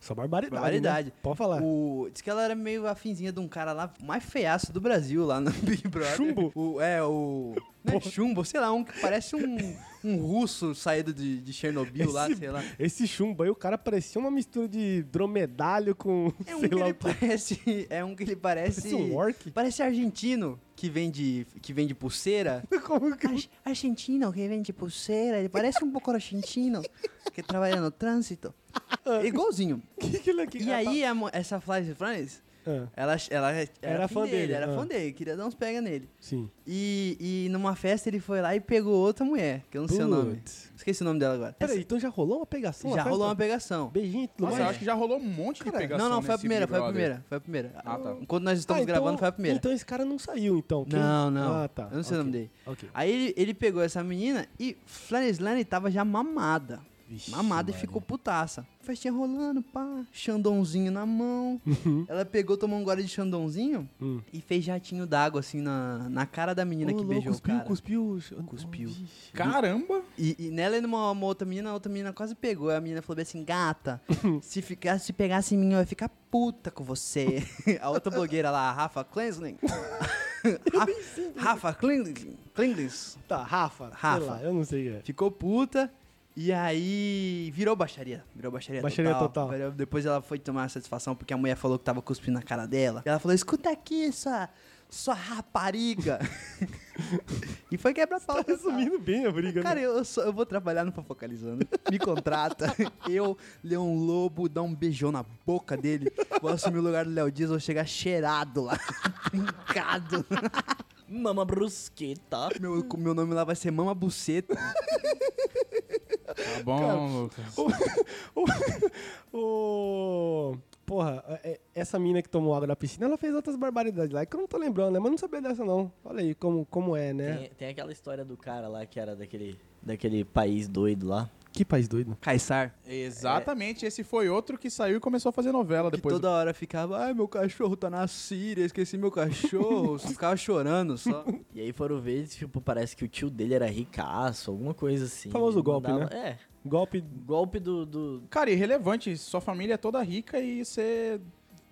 Só barbaridade. Barbaridade. Né? Pode falar. O, diz que ela era meio afinzinha de um cara lá, mais feiaço do Brasil, lá no Big Brother. Chumbo? O, é, o... Não é chumbo, sei lá, um que parece um, um russo saído de, de Chernobyl lá, Esse- sei lá. Esse chumbo aí, o cara parecia uma mistura de dromedalho com. É um sei que lá ele parece... É um que ele parece... Parece um orc. Parece argentino que vende, que vende pulseira. Como que. Ar- argentino que vende pulseira. Ele parece um pouco argentino que trabalha no trânsito. Igualzinho. que, que ele aqui? E Ah, aí, a essa Fly Franz, Ah, ela, ela era, Era fã dele, dele, era ah. fã dele, queria dar uns pega nele. sim. E, e numa festa ele foi lá e pegou outra mulher, que eu não sei o nome. Putz. Esqueci o nome dela agora. Peraí, então já rolou uma pegação? Já rolou uma pegação. Beijinho tudo Nossa, mais? eu acho que já rolou um monte de Cara, pegação Não, não, foi a primeira, foi a primeira, foi a primeira. Ah, tá. Enquanto nós estamos Ah, então- gravando, foi a primeira. Então esse cara não saiu, então. Quem- Não, não. Ah, tá. Eu não sei o ok. nome dele. Ok. Aí ele, ele pegou essa menina e Flanislane tava já mamada. Vixe, Mamada e Maria. ficou putaça. Festinha rolando, pá, xandãozinho na mão. Ela pegou, tomou um gole de xandãozinho Hum. e fez jatinho d'água assim na, na cara da menina que louco, beijou cuspiu, o cara. cuspiu, Cuspiu. Vixe. Caramba! E, e nela e numa uma outra menina, a outra menina quase pegou. A menina falou bem assim, gata, se, ficar, se pegasse em mim, eu ia ficar puta com você. a outra blogueira lá, a Rafa Klensling. Rafa, Rafa Klinglis. Tá, Rafa. Rafa. Lá, eu não sei. É. Ficou puta. E aí virou baixaria. Virou baixaria, Baixaria total. total. Depois ela foi tomar satisfação porque a mulher falou que tava cuspindo na cara dela. E ela falou: escuta aqui, sua, sua rapariga. e foi quebra pau. Tá resumindo bem a briga, Cara, né? eu, eu vou trabalhar no Fofocalizando. Me contrata. Eu, Leão Lobo, dar um beijão na boca dele. Vou assumir o lugar do Léo Dias, vou chegar cheirado lá. Trincado. Mama brusqueta. Meu, meu nome lá vai ser Mama Buceta. Tá bom, Lucas. O. Porra, é- é- essa mina que tomou água da piscina, ela fez outras barbaridades lá, que eu não tô lembrando, né? Mas não sabia dessa, não. Olha aí como, como é, né? Tem, tem aquela história do cara lá que era daquele, daquele país doido lá. Que país doido. Caissar. Exatamente, esse foi outro que saiu e começou a fazer novela Que depois. toda hora ficava, ai, meu cachorro tá na Síria, esqueci meu cachorro. ficava chorando só. E aí foram ver, tipo, parece que o tio dele era ricaço, alguma coisa assim. Famoso golpe, mandava- É, Golpe. golpe do... do... Cara, irrelevante, sua família é toda rica e você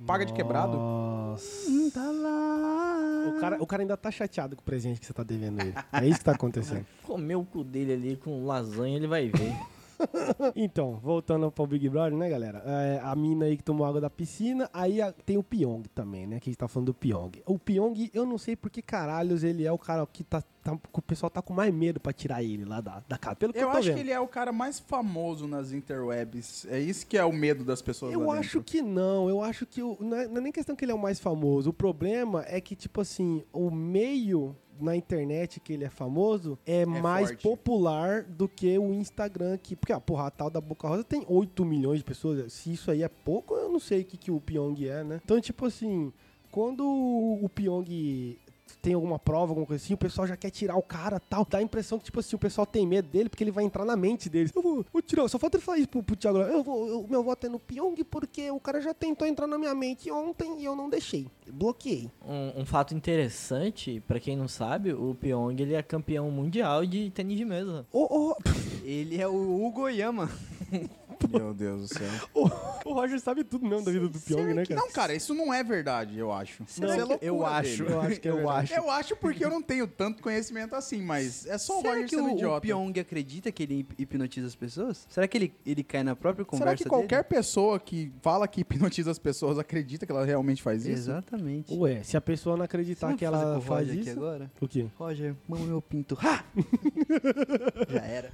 paga de quebrado. Nossa. Hum, tá lá. O cara, o cara ainda tá chateado com o presente que você tá devendo ele. É isso que tá acontecendo. Comeu o cu dele ali com lasanha, ele vai ver. Então, voltando pro Big Brother, né, galera? É, a mina aí que tomou água da piscina, aí a- tem o Pyong também, né? Que a gente tá falando do Pyong. O Pyong, eu não sei por que caralhos ele é o cara que tá, tá- o pessoal tá com mais medo pra tirar ele lá da, da casa. Pelo que eu, Eu acho vendo. que ele é o cara mais famoso nas interwebs. É isso que é o medo das pessoas Eu acho que não, eu acho que o- não, é, não é nem questão que ele é o mais famoso. O problema é que, tipo assim, o meio na internet que ele é famoso é, mais forte. popular do que o Instagram. Que, porque, ah, porra, a tal da Boca Rosa tem 8 milhões de pessoas. Se isso aí é pouco, eu não sei o que, que o Pyong é, né? Então, tipo assim, quando o Pyong tem alguma prova, alguma coisa assim, o pessoal já quer tirar o cara tal. Dá a impressão que, tipo assim, o pessoal tem medo dele porque ele vai entrar na mente deles. Eu vou, vou tirar, só falta ele falar isso pro, pro Thiago. Eu vou, eu- meu voto é no Pyong porque o cara já tentou entrar na minha mente ontem e eu não deixei. Bloqueei. Um, um fato interessante, pra quem não sabe, o Pyong ele é campeão mundial de tênis de mesa. Ô, ô, Ele é o Hugo Yama. Meu Deus do céu. O, o Roger sabe tudo mesmo da vida do Pyong, né, cara? Não, cara, isso não é verdade, eu acho. Será Isso é loucura eu acho. dele. Eu acho que é verdade. Eu acho porque eu não tenho tanto conhecimento assim, mas é só o Será Roger que sendo o, o idiota. Pyong acredita que ele hip- hipnotiza as pessoas? Será que ele, ele cai na própria conversa Será que qualquer dele? pessoa que fala que hipnotiza as pessoas acredita que ela realmente faz isso? Exatamente. Ué, se a pessoa não acreditar que ela o faz isso... agora? O quê? Roger, mama meu pinto. Ha! Já era.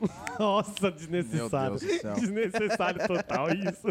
Nossa, desnecessário. Desnecessário total isso.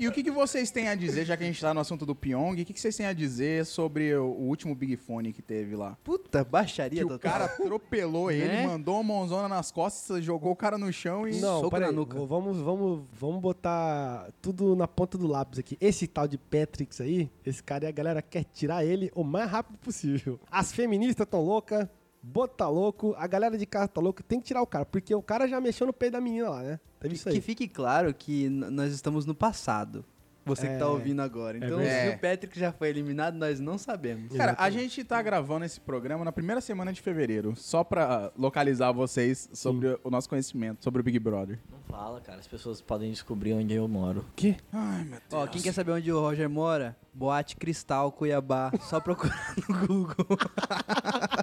E o que, que vocês têm a dizer, já que a gente tá no assunto do Pyong, o que, que vocês têm a dizer sobre o, o último Big Fone que teve lá? Puta, baixaria Que o total. cara atropelou ele, Né? mandou uma mãozona nas costas, jogou o cara no chão e... Não, nuca. v- Vamos, vamos, vamos botar tudo na ponta do lápis aqui. Esse tal de Patrix aí, esse cara e a galera quer tirar ele o mais rápido possível. As feministas tão loucas, Boto tá louco, a galera de casa tá louca, tem que tirar o cara, porque o cara já mexeu no peito da menina lá, né? Teve isso Que aí. fique claro que nós estamos no passado. Você que É, tá ouvindo agora. Então, verdade. se o Patrick já foi eliminado, nós não sabemos. Cara, a gente tá gravando esse programa na primeira semana de fevereiro, só pra localizar vocês sobre o nosso conhecimento sobre o Big Brother. Não fala, cara. As pessoas podem descobrir onde eu moro. Que? Ai, meu Deus. Ó, quem quer saber onde o Roger mora? Boate Cristal, Cuiabá. Só procurar no Google.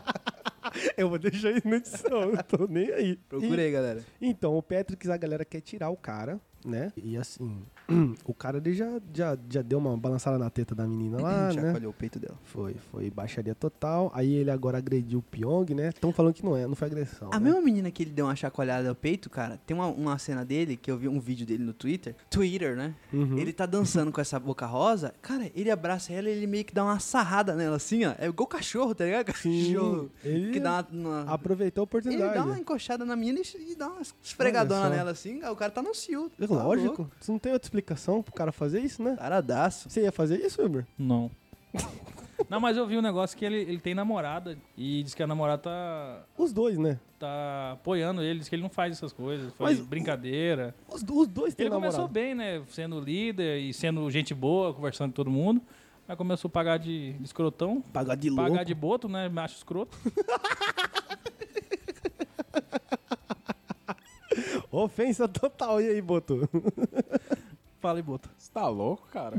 Eu vou deixar isso na edição, eu tô nem aí. Procura aí, galera. Então, o Patrick, a galera quer tirar o cara, né? E assim, o cara ele já, já, já deu uma balançada na teta da menina lá, né? Chacoalhou o peito dela. Foi, foi baixaria total. Aí ele agora agrediu o Pyong, né? Estão falando que não é, não foi agressão. A né? mesma menina que ele deu uma chacoalhada no peito, cara, tem uma, uma cena dele, que eu vi um vídeo dele no Twitter. Twitter, né? Uhum. Ele tá dançando com essa boca rosa. Cara, ele abraça ela e ele meio que dá uma sarrada nela, assim, ó. É igual cachorro, tá ligado? Cachorro. ele Que dá uma... uma- aproveitou a Ele oportunidade. dá uma encoxada na menina e, e dá uma esfregadona nela, assim. O cara tá no cio. Tá Lógico, louco. você não tem outra explicação pro cara fazer isso, né? Taradaço. Você ia fazer isso, Uber? Não. Não, mas eu vi um negócio que ele, ele tem namorada e diz que a namorada tá, Os dois, né? tá apoiando ele, diz que ele não faz essas coisas, faz Mas- brincadeira. Os, os dois têm Ele começou namorado. bem, né? Sendo líder e sendo gente boa, conversando com todo mundo. Aí começou a pagar de, de escrotão, Pagar de louco. pagar de boto, né? Macho escroto. Ofensa total. E aí, Boto? Fala e boto. Você tá louco, cara?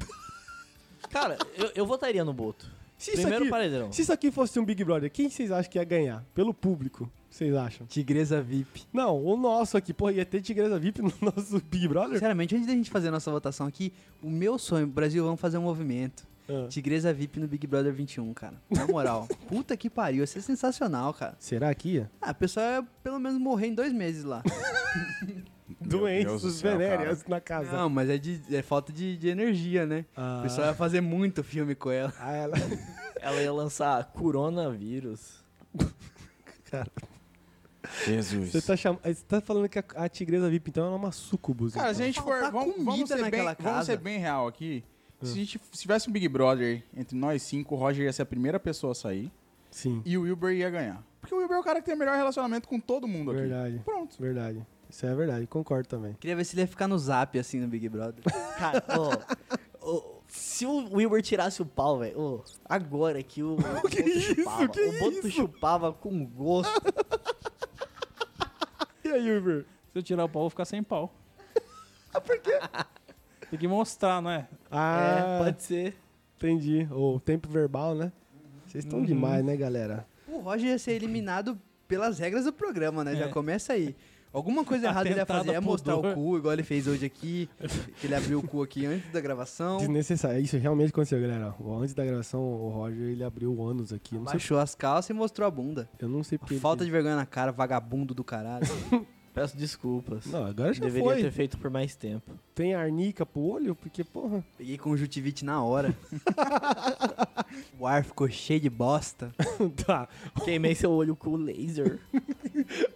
Cara, eu, eu votaria no Boto. Se isso, Primeiro aqui, paredão. se isso aqui fosse um Big Brother, quem vocês acham que ia ganhar? Pelo público, vocês acham? Tigresa VIP. Não, o nosso aqui, porra, ia ter Tigresa VIP no nosso Big Brother? Sinceramente, antes da gente fazer a nossa votação aqui, o meu sonho, Brasil, vamos fazer um movimento. Ah. Tigresa VIP no Big Brother 21, cara. Na moral. puta que pariu, ia ser sensacional, cara. Será que ia? Ah, a pessoa ia pelo menos morrer em dois meses lá. Doenças venéreas na casa. Não, mas é, de, é falta de, de energia, né? Ah. O pessoal ia fazer muito filme com ela. Ah, ela... Ela ia lançar coronavírus. Jesus. Você tá, cham... você tá falando que a, a Tigresa VIP, então, ela é uma sucubus. Cara, então. se a gente for. Falta Vamos, vamos ser bem, vamos ser bem real aqui. Se a gente se tivesse um Big Brother entre nós cinco, o Roger ia ser a primeira pessoa a sair Sim, e o Wilber ia ganhar. Porque o Wilber é o cara que tem o melhor relacionamento com todo mundo aqui. verdade. Pronto. Verdade. Isso é verdade, concordo também. Queria ver se ele ia ficar no zap, assim, no Big Brother. Cara, ô, ô, se o Wilber tirasse o pau, velho, ô, agora que o, o Boto chupava. que o Boto chupava com gosto. E aí, Uber? Se eu tirar o pau, eu vou ficar sem pau. Por quê? Tem que mostrar, não é? Ah, É, pode ser. entendi. O tempo verbal, né? Vocês estão demais, né, galera? O Roger ia ser eliminado pelas regras do programa, né? Já É. começa aí. Alguma coisa errada ele ia fazer, ia ao mostrar o cu, igual ele fez hoje aqui. que ele abriu o cu aqui antes da gravação. Desnecessário. Isso realmente aconteceu, galera. Antes da gravação, o Roger, ele abriu o ânus aqui. Não sei, as calças e mostrou a bunda. eu não sei porque... ele Falta fez. de vergonha na cara, vagabundo do caralho. Peço desculpas. Não, agora já Deveria foi. ter feito por mais tempo. Tem arnica pro olho? Porque, porra... Peguei conjuntivite na hora. o ar ficou cheio de bosta. tá. Queimei seu olho com o laser.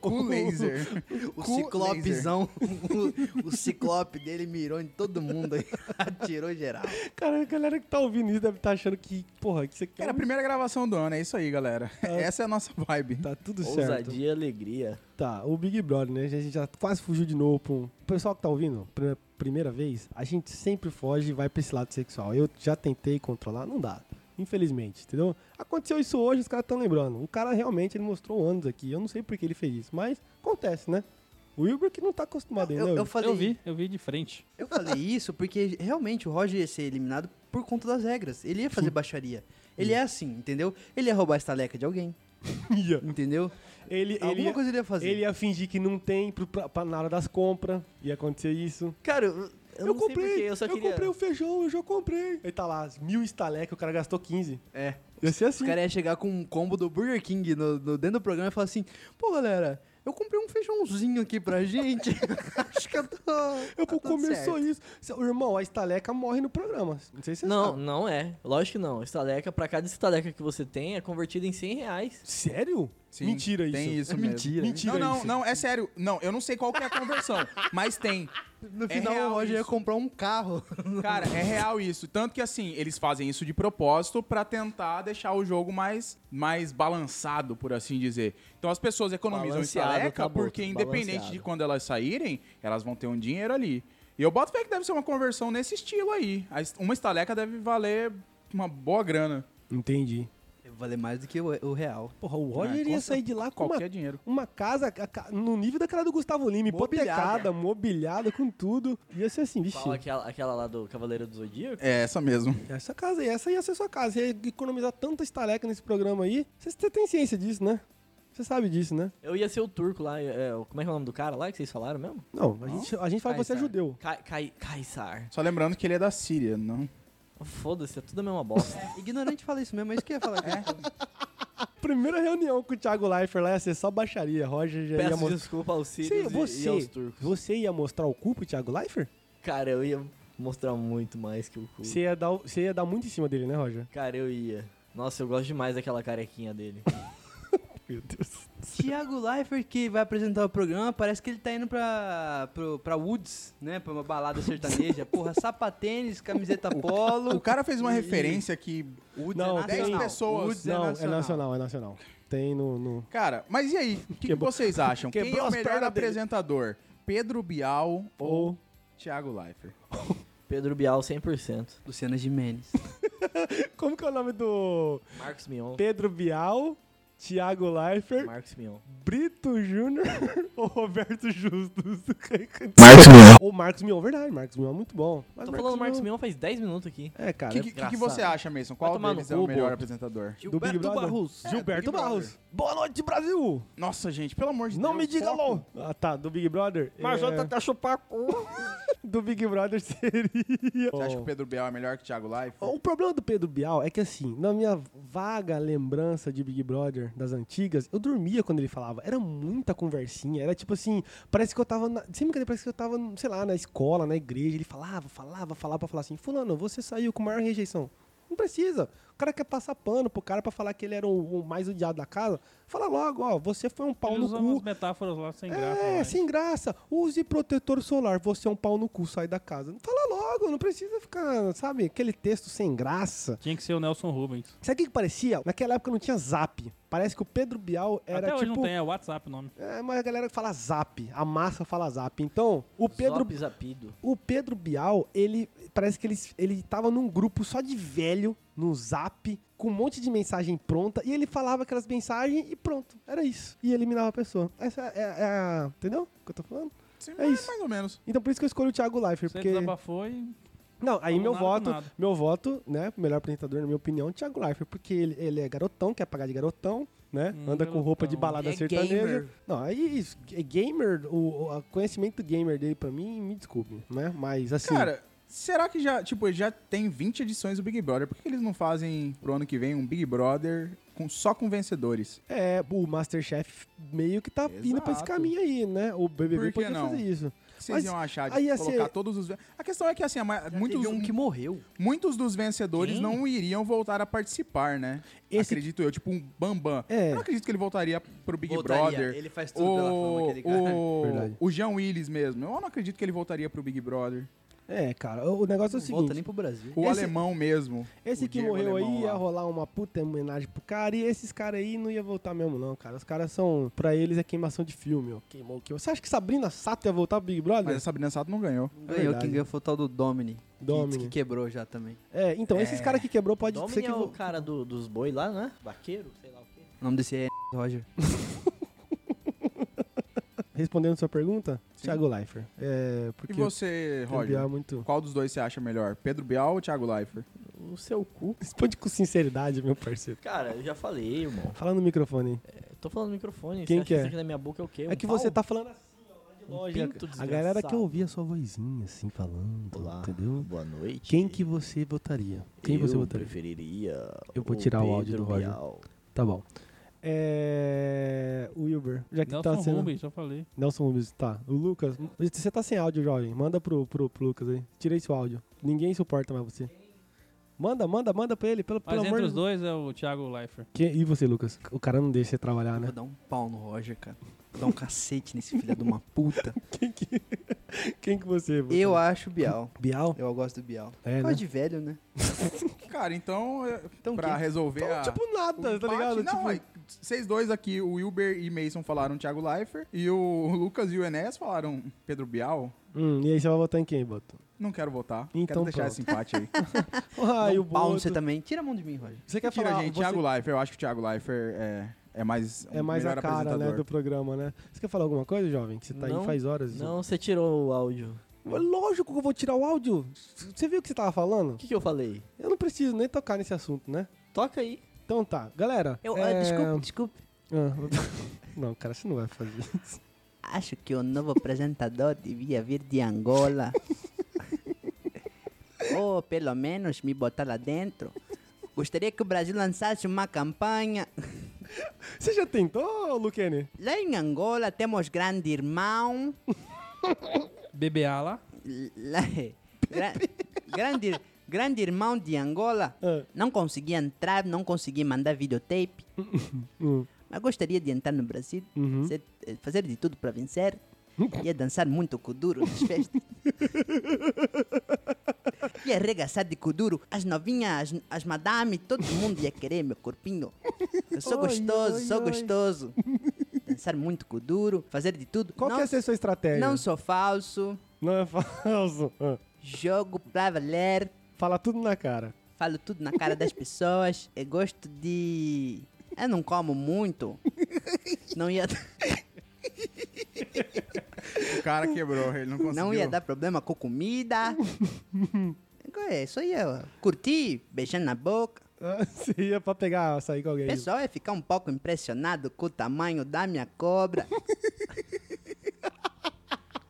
Com laser. O Com ciclopezão, o, o ciclope dele mirou em todo mundo aí. Atirou geral. Cara, a galera que tá ouvindo isso deve estar achando que, porra, que você quer... Era a primeira gravação do ano, é isso aí, galera. Essa é a nossa vibe. Tá tudo certo. Ousadia e alegria. Tá, o Big Brother, né? A gente já quase fugiu de novo pra um... O pessoal que tá ouvindo, pela primeira vez, a gente sempre foge e vai pra esse lado sexual. Eu já tentei controlar, não dá. Infelizmente, entendeu? Aconteceu isso hoje, os caras estão lembrando. O cara realmente, ele mostrou anos aqui. Eu não sei por que ele fez isso, mas acontece, né? O Wilber que não tá acostumado ainda. Eu, eu Wilber. falei, Eu vi, eu vi de frente. eu falei isso porque realmente o Roger ia ser eliminado por conta das regras. Ele ia fazer baixaria. Ele é assim, entendeu? Ele ia roubar a estaleca de alguém, Ia. entendeu? Ele, ele, Alguma ia, coisa ele ia fazer. ele ia fingir que não tem pro, pra, pra- na hora das compras. Ia acontecer isso. Cara, eu, eu, não sei porquê, eu só queria... comprei o feijão, eu já comprei. Aí tá lá, mil estaleca, o cara gastou 15. É. Ia ser assim. caras iam chegar com um combo do Burger King no, no- dentro do programa e falar assim: pô, galera, eu comprei um feijãozinho aqui pra gente. Acho que eu tô. Eu tá vou tudo comer certo." só isso. Irmão, a estaleca morre no programa. Não sei se você Não, sabe. não é. Lógico que não. Estaleca, pra cada estaleca que você tem, é convertida em 100 reais. Sério? Sim, Mentira isso. Tem isso É mesmo. mentira. Mentira Não, não, não, é sério. Não, eu não sei qual que é a conversão, mas tem. No É final, real o Roger ia comprar um carro. Cara, é real isso. Tanto que assim, eles fazem isso de propósito pra tentar deixar o jogo mais, mais balançado, por assim dizer. Então as pessoas economizam Balanceado, estaleca porque independente de quando elas saírem, elas vão ter um dinheiro ali. E eu boto fé que deve ser uma conversão nesse estilo aí. Uma estaleca deve valer uma boa grana. Entendi. Valer mais do que o, o real. Porra, o Roger É, ia sair de lá com uma, Qualquer dinheiro. uma casa a no nível daquela do Gustavo Lima, hipotecada, mobiliada, com tudo. Ia ser assim, vixe. Qual aquela, aquela lá do Cavaleiro do Zodíaco? É essa mesmo. Essa casa aí, essa ia ser sua casa. Você ia economizar tanta estaleca nesse programa aí. Você, tem ciência disso, né? Você sabe disso, né? Eu ia ser o turco lá. é, como é que é o nome do cara lá que vocês falaram mesmo? Não, a gente, a gente fala que você é Kaysar. judeu. Kaysar. Só lembrando que ele é da Síria, não? Foda-se, é tudo a mesma bosta. Ignorante fala isso mesmo, é isso que eu ia falar. Primeira reunião com o Thiago Leifert lá ia ser só baixaria. Roger já ia Peço mostrar. desculpa aos sírios e- e, você, aos turcos. você ia mostrar o cu pro Thiago Leifert? Cara, eu ia mostrar muito mais que o cu. Você ia, dar, o- você ia dar muito em cima dele, né, Roger? Cara, eu ia. Nossa, eu gosto demais daquela carequinha dele. Meu Deus. Tiago Leifert, que vai apresentar o programa, parece que ele tá indo pra, pro, pra Woods, né? Pra uma balada sertaneja. Porra, sapatênis, camiseta polo. O cara fez uma E- referência que. Woods Não, é tem- nacional. pessoas- Woods Não, é é nacional. nacional, é nacional. Tem no. no- Cara, mas e aí? O que, que Quebrou- vocês acham? Quem é quebrou o as melhor pernas dele. apresentador? Pedro Bial ou Ou. Thiago Leifert? Pedro Bial 100%. Luciana Gimenez. Como que é o nome do. Marcos Mion. Pedro Bial, Thiago Leifert, Marcos Mion. Brito Júnior ou Roberto Justus? Marcos Mion. Ou Marcos Mion, verdade. Marcos Mion é muito bom. Mas Tô falando Marcos Mion faz 10 minutos aqui. É, O cara. que, é que, que engraçado. você acha, Mason? Qual deles é o melhor Boto. apresentador? do Big Brother. Barros. É, Gilberto Big Brother. Barros. Boa noite, Brasil! Nossa, gente, pelo amor de Não Deus. me diga não! Ah, tá, do Big Brother. Mas é, eu tá chupar cu. Do Big Brother seria. Você acha que o Pedro Bial é melhor que o Thiago Leifert? O problema do Pedro Bial é que, assim, na minha vaga lembrança de Big Brother das antigas, eu dormia quando ele falava. Era muita conversinha. Era tipo assim, parece que eu tava. Na, sem brincadeira, parece que eu tava, sei lá, na escola, na igreja. Ele falava, falava, falava pra falar assim: Fulano, você saiu com maior rejeição. Não precisa. O cara quer passar pano pro cara pra falar que ele era o, o mais odiado da casa. Fala logo, ó, você foi um pau Ele no cu. umas metáforas lá sem graça. É, sem graça. Use protetor solar. Você é um pau no cu, sai da casa. Fala logo, não precisa ficar, sabe, aquele texto sem graça. Tinha que ser o Nelson Rubens. Sabe o que, que parecia? Naquela época não tinha zap. Parece que o Pedro Bial era Até hoje tipo. não tem, é WhatsApp o nome. É, mas a galera fala zap. A massa fala zap. Então, o Pedro, Zop zapido. o Pedro Bial, ele. Parece que ele, ele tava num grupo só de velho, no zap, com um monte de mensagem pronta, e ele falava aquelas mensagens e pronto. Era isso. E eliminava a pessoa. Essa é, é a. Entendeu o que eu tô falando? Sim, é isso. Mais ou menos. Então por isso que eu escolhi o Thiago Leifert, Você porque... desabafou e Não, aí meu nada voto, meu voto, né, melhor apresentador, na minha opinião, Thiago Leifert, porque ele, ele é garotão, quer pagar de garotão, né, Hum, anda com roupa de garotão. balada É sertaneja. gamer. Não, aí, isso, é gamer, o, o conhecimento gamer dele pra mim, me desculpe, né, mas assim... Cara, será que já, tipo, já tem 20 edições do Big Brother? Por que eles não fazem pro ano que vem um Big Brother com, só com vencedores? É, o Masterchef meio que tá indo pra esse Exato. caminho aí, né, o BBB podia não? fazer isso. O que vocês Mas iam achar de colocar ser- todos os... A questão é que, assim, muitos, teve um que morreu. muitos dos vencedores Quem? não iriam voltar a participar, né? Esse- Acredito eu, tipo um Bambam. É. Eu não acredito que ele voltaria pro Big Voltaria, Brother. Ele faz tudo pela fama, O, aquele cara. o, o Jean Willis mesmo. Eu não acredito que ele voltaria pro Big Brother. É, cara, o negócio é o Não seguinte... volta nem pro Brasil. O Esse- alemão mesmo. Esse que Diego morreu aí ia lá. rolar uma puta homenagem pro cara e esses caras aí não ia voltar mesmo não, cara. Os caras são, pra eles é queimação de filme, ó. Queimou, queimou. Você acha que Sabrina Sato ia voltar pro Big Brother? Mas a Sabrina Sato não ganhou. Ganhou, quem ganhou foi o tal do Domini. Que, Domini. disse que quebrou já também. É, então esses caras que quebrou pode ser Domini que é o vo- cara do- dos boi lá, né? Vaqueiro, sei lá o quê. O nome desse é Roger. respondendo sua pergunta, Thiago Leifert. É, E porque você, é Roger? muito... Qual dos dois você acha melhor? Pedro Bial ou Thiago Leifert? O seu cu. Responde com sinceridade, meu parceiro. Cara, eu já falei, irmão. Fala no microfone. Eu tô falando no microfone. Quem você acha que é? aqui na minha boca é o quê? É Um que pau? você tá falando assim, ó, lá de Um pinto A galera que ouvia a sua vozinha assim falando, Olá, entendeu? boa noite. Quem que você votaria? Quem eu você votaria? preferiria Eu vou tirar o áudio Pedro do Roger. Bial. Tá bom. É... O Wilber, já que Nelson tá sendo... Rubens, já falei. Nelson Rubens, tá. O Lucas, você tá sem áudio, jovem. Manda pro, pro, pro Lucas aí. Tira esse áudio. Ninguém suporta mais você. Manda, manda, manda pra ele, pelo, Mas pelo amor entre de os dois é o Thiago Leifert. Que- E você, Lucas? O cara não deixa você trabalhar, né? Vou dar um pau no Roger, cara. Vou dar um cacete nesse filho de uma puta. Quem que, quem que você votaria? Eu acho o Bial. Bial? Eu gosto do Bial. É, Coisa né? de velho, né? Cara, então, é, Então pra quem? resolver a... Tipo o nada, tá empate- ligado? Não, tipo, aí, vocês dois aqui, o Wilber e Mason falaram Thiago Leifert e o Lucas e o Enes falaram Pedro Bial. Hum, e aí você vai votar em quem, Boto? Não quero votar. Então quero deixar pronto. esse empate aí. Ah, e um o Boto? você também. Tira a mão de mim, Roger. Você quer Tira, falar... gente. você- Thiago Leifert. Eu acho que o Thiago Leifert é, é mais É um mais melhor a cara, né, do programa, né? Você quer falar alguma coisa, jovem? Que você tá aí Não, faz horas. Não, você tirou o áudio. Lógico que eu vou tirar o áudio. Você viu o que você tava falando? O que, que eu falei? Eu não preciso nem tocar nesse assunto, né? Toca aí. Então tá, galera. Eu, é... ah, desculpe, desculpe. Ah, não, cara, você não vai fazer isso. Acho que o novo apresentador devia vir de Angola. Ou pelo menos me botar lá dentro. Gostaria que o Brasil lançasse uma campanha. Você já tentou, Luquene? Lá em Angola temos grande irmão. BBA lá. Lá, gra, grande, grande irmão de Angola. Ah, Não consegui entrar, não consegui mandar videotape. hum, Mas gostaria de entrar no Brasil, uhum. ser- eh, fazer de tudo para vencer. Ia dançar muito kuduro nas festas. Ia arregaçar de kuduro. As novinhas, as, as madame, todo mundo ia querer meu corpinho. Eu sou Oi, gostoso, oi, sou oi. gostoso. Dançar muito kuduro, fazer de tudo. Qual não, que é a sua estratégia? não sou falso, Não é falso. Ah, jogo pra valer, Fala tudo na cara. falo tudo na cara das pessoas. Eu gosto de... Eu não como muito. Não ia... O cara quebrou, ele não conseguiu. Não ia dar problema com comida. É, só ia curtir, beijando na boca. Ah, Você ia pra pegar, sair com O alguém. pessoal ia ficar um pouco impressionado com o tamanho da minha cobra.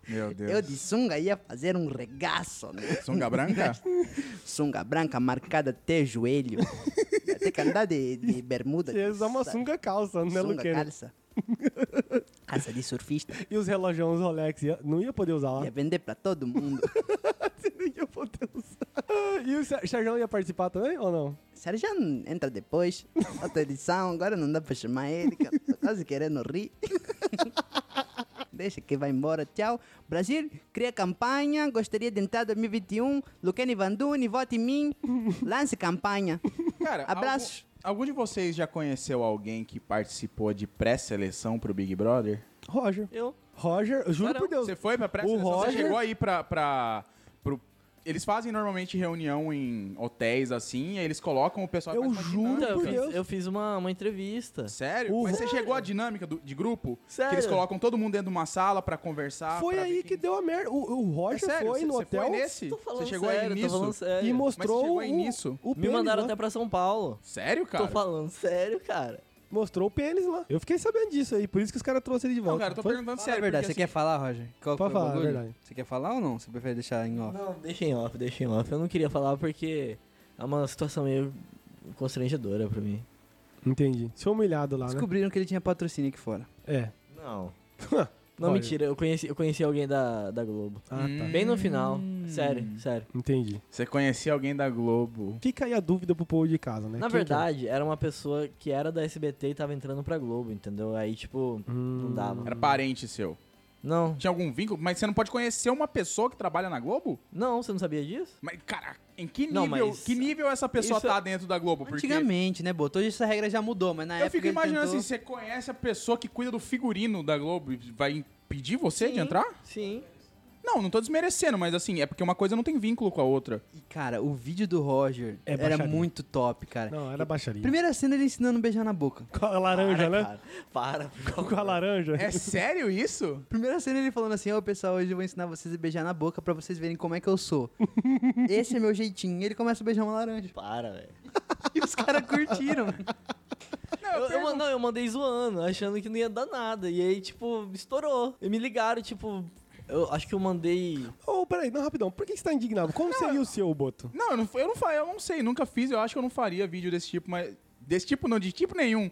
Meu Deus. Eu de sunga ia fazer um regaço, né? Sunga branca? Sunga branca marcada até joelho. Ia ter que andar de, de bermuda. Você ia usar uma sunga calça, né, Sunga, calça. Calça de surfista. E os relógios Rolex, ia- não ia poder usar lá? Ia vender pra todo mundo. Você não ia poder usar. E o Sérgio ia participar também ou não? Sérgio entra depois. Outra edição, agora não dá pra chamar ele. que eu Tô quase querendo rir. Deixa que vai embora. Tchau. Brasil, cria campanha. Gostaria de entrar em 2021. Luquene Vanduni, vote em mim. Lance campanha. Cara, Abraços. Algum, algum de vocês já conheceu alguém que participou de pré-seleção pro Big Brother? Roger. Eu. Roger, eu juro Caramba. por Deus. Você foi pra pré-seleção? O Você Roger- chegou aí pra, pra. Eles fazem normalmente reunião em hotéis assim, e eles colocam o pessoal... Eu juro dinâmica. Então, eu por fiz, Deus. eu fiz uma, uma entrevista. Sério? O Mas você chegou à dinâmica do- de grupo? Que Sério? eles colocam todo mundo dentro de uma sala pra conversar? Foi pra aí que quem- deu a merda. O, o É Roger sério? foi Você- no você hotel foi nesse? Tô falando Você chegou sério, aí nisso? e mostrou chegou aí o, nisso? o Me pênis mandaram lá. até pra São Paulo. Sério, cara? Tô falando sério, cara. Mostrou o pênis lá. Eu fiquei sabendo disso aí, por isso que os caras trouxeram ele de volta. Não, cara, eu tô Foi? perguntando sério. a verdade, porque, você quer assim, falar, Roger? Qual Pode foi o falar, é bagulho? verdade. Você quer falar ou não? Você prefere deixar em off? Não, deixa em off, deixa em off. Eu não queria falar porque é uma situação meio constrangedora pra mim. Entendi. Se humilhado lá, né? Descobriram que ele tinha patrocínio aqui fora. É. Não. Não, Olha. mentira, eu conheci, eu conheci alguém da, da Globo. Ah, tá. Hum. Bem no final. Sério, sério. Entendi. Você conhecia alguém da Globo? Fica aí a dúvida pro povo de casa, né? Na Quem que é? verdade, era uma pessoa que era da SBT e tava entrando pra Globo, entendeu? Aí, tipo, Hum. não dava. Era parente seu? Não. Tinha algum vínculo? Mas você não pode conhecer uma pessoa que trabalha na Globo? Não, você não sabia disso? Mas, cara, em que Não, nível, mas que nível essa pessoa isso- tá dentro da Globo? Porque Antigamente, né, Boto? Hoje essa regra já mudou, mas na eu época fico ele imaginando tentou... assim, você conhece a pessoa que cuida do figurino da Globo, vai impedir você de Sim, entrar? Sim. Não, não tô desmerecendo, mas assim, é porque uma coisa não tem vínculo com a outra. E, cara, o vídeo do Roger É era baixaria. muito top, cara. Não, era baixaria. Primeira cena ele ensinando a beijar na boca. Com a laranja, para, né? cara. Para. por favor. Com a laranja. É sério isso? Primeira cena ele falando assim, ó, pessoal, hoje eu vou ensinar vocês a beijar na boca pra vocês verem como é que eu sou. Esse é meu jeitinho. E ele começa a beijar uma laranja. Para, velho. E os caras curtiram. Eu, eu, man- não, eu mandei zoando, achando que não ia dar nada. E aí, tipo, estourou. E me ligaram, tipo. Eu acho que eu mandei. Ô, peraí, não, rapidão. Por que você tá indignado? Como seria o seu, Boto? Não, eu não, eu não eu não sei, nunca fiz, eu acho que eu não faria vídeo desse tipo, mas. Desse tipo não, de tipo nenhum.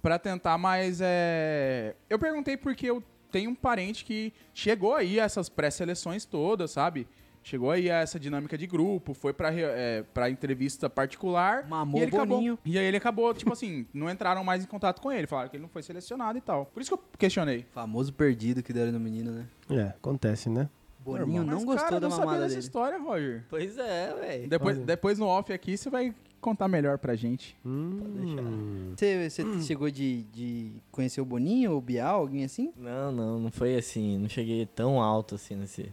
Pra tentar, mas é. Eu perguntei porque eu tenho um parente que chegou aí a essas pré-seleções todas, sabe? Chegou aí a essa dinâmica de grupo, foi pra, é, pra entrevista particular. Mamou e ele o Boninho. acabou. E aí ele acabou, tipo assim, não entraram mais em contato com ele. Falaram que ele não foi selecionado e tal. Por isso que eu questionei. Famoso perdido que deram no menino, né? É, acontece, né? Boninho não Mas, gostou cara, da eu não sabia mamada dessa dele. história, Roger. Pois é, velho. Depois, Olha. depois no off aqui você vai contar melhor pra gente. Hum. Você, você chegou de, de conhecer o Boninho ou o Bial, alguém assim? Não, não, não foi assim. Não cheguei tão alto assim nesse,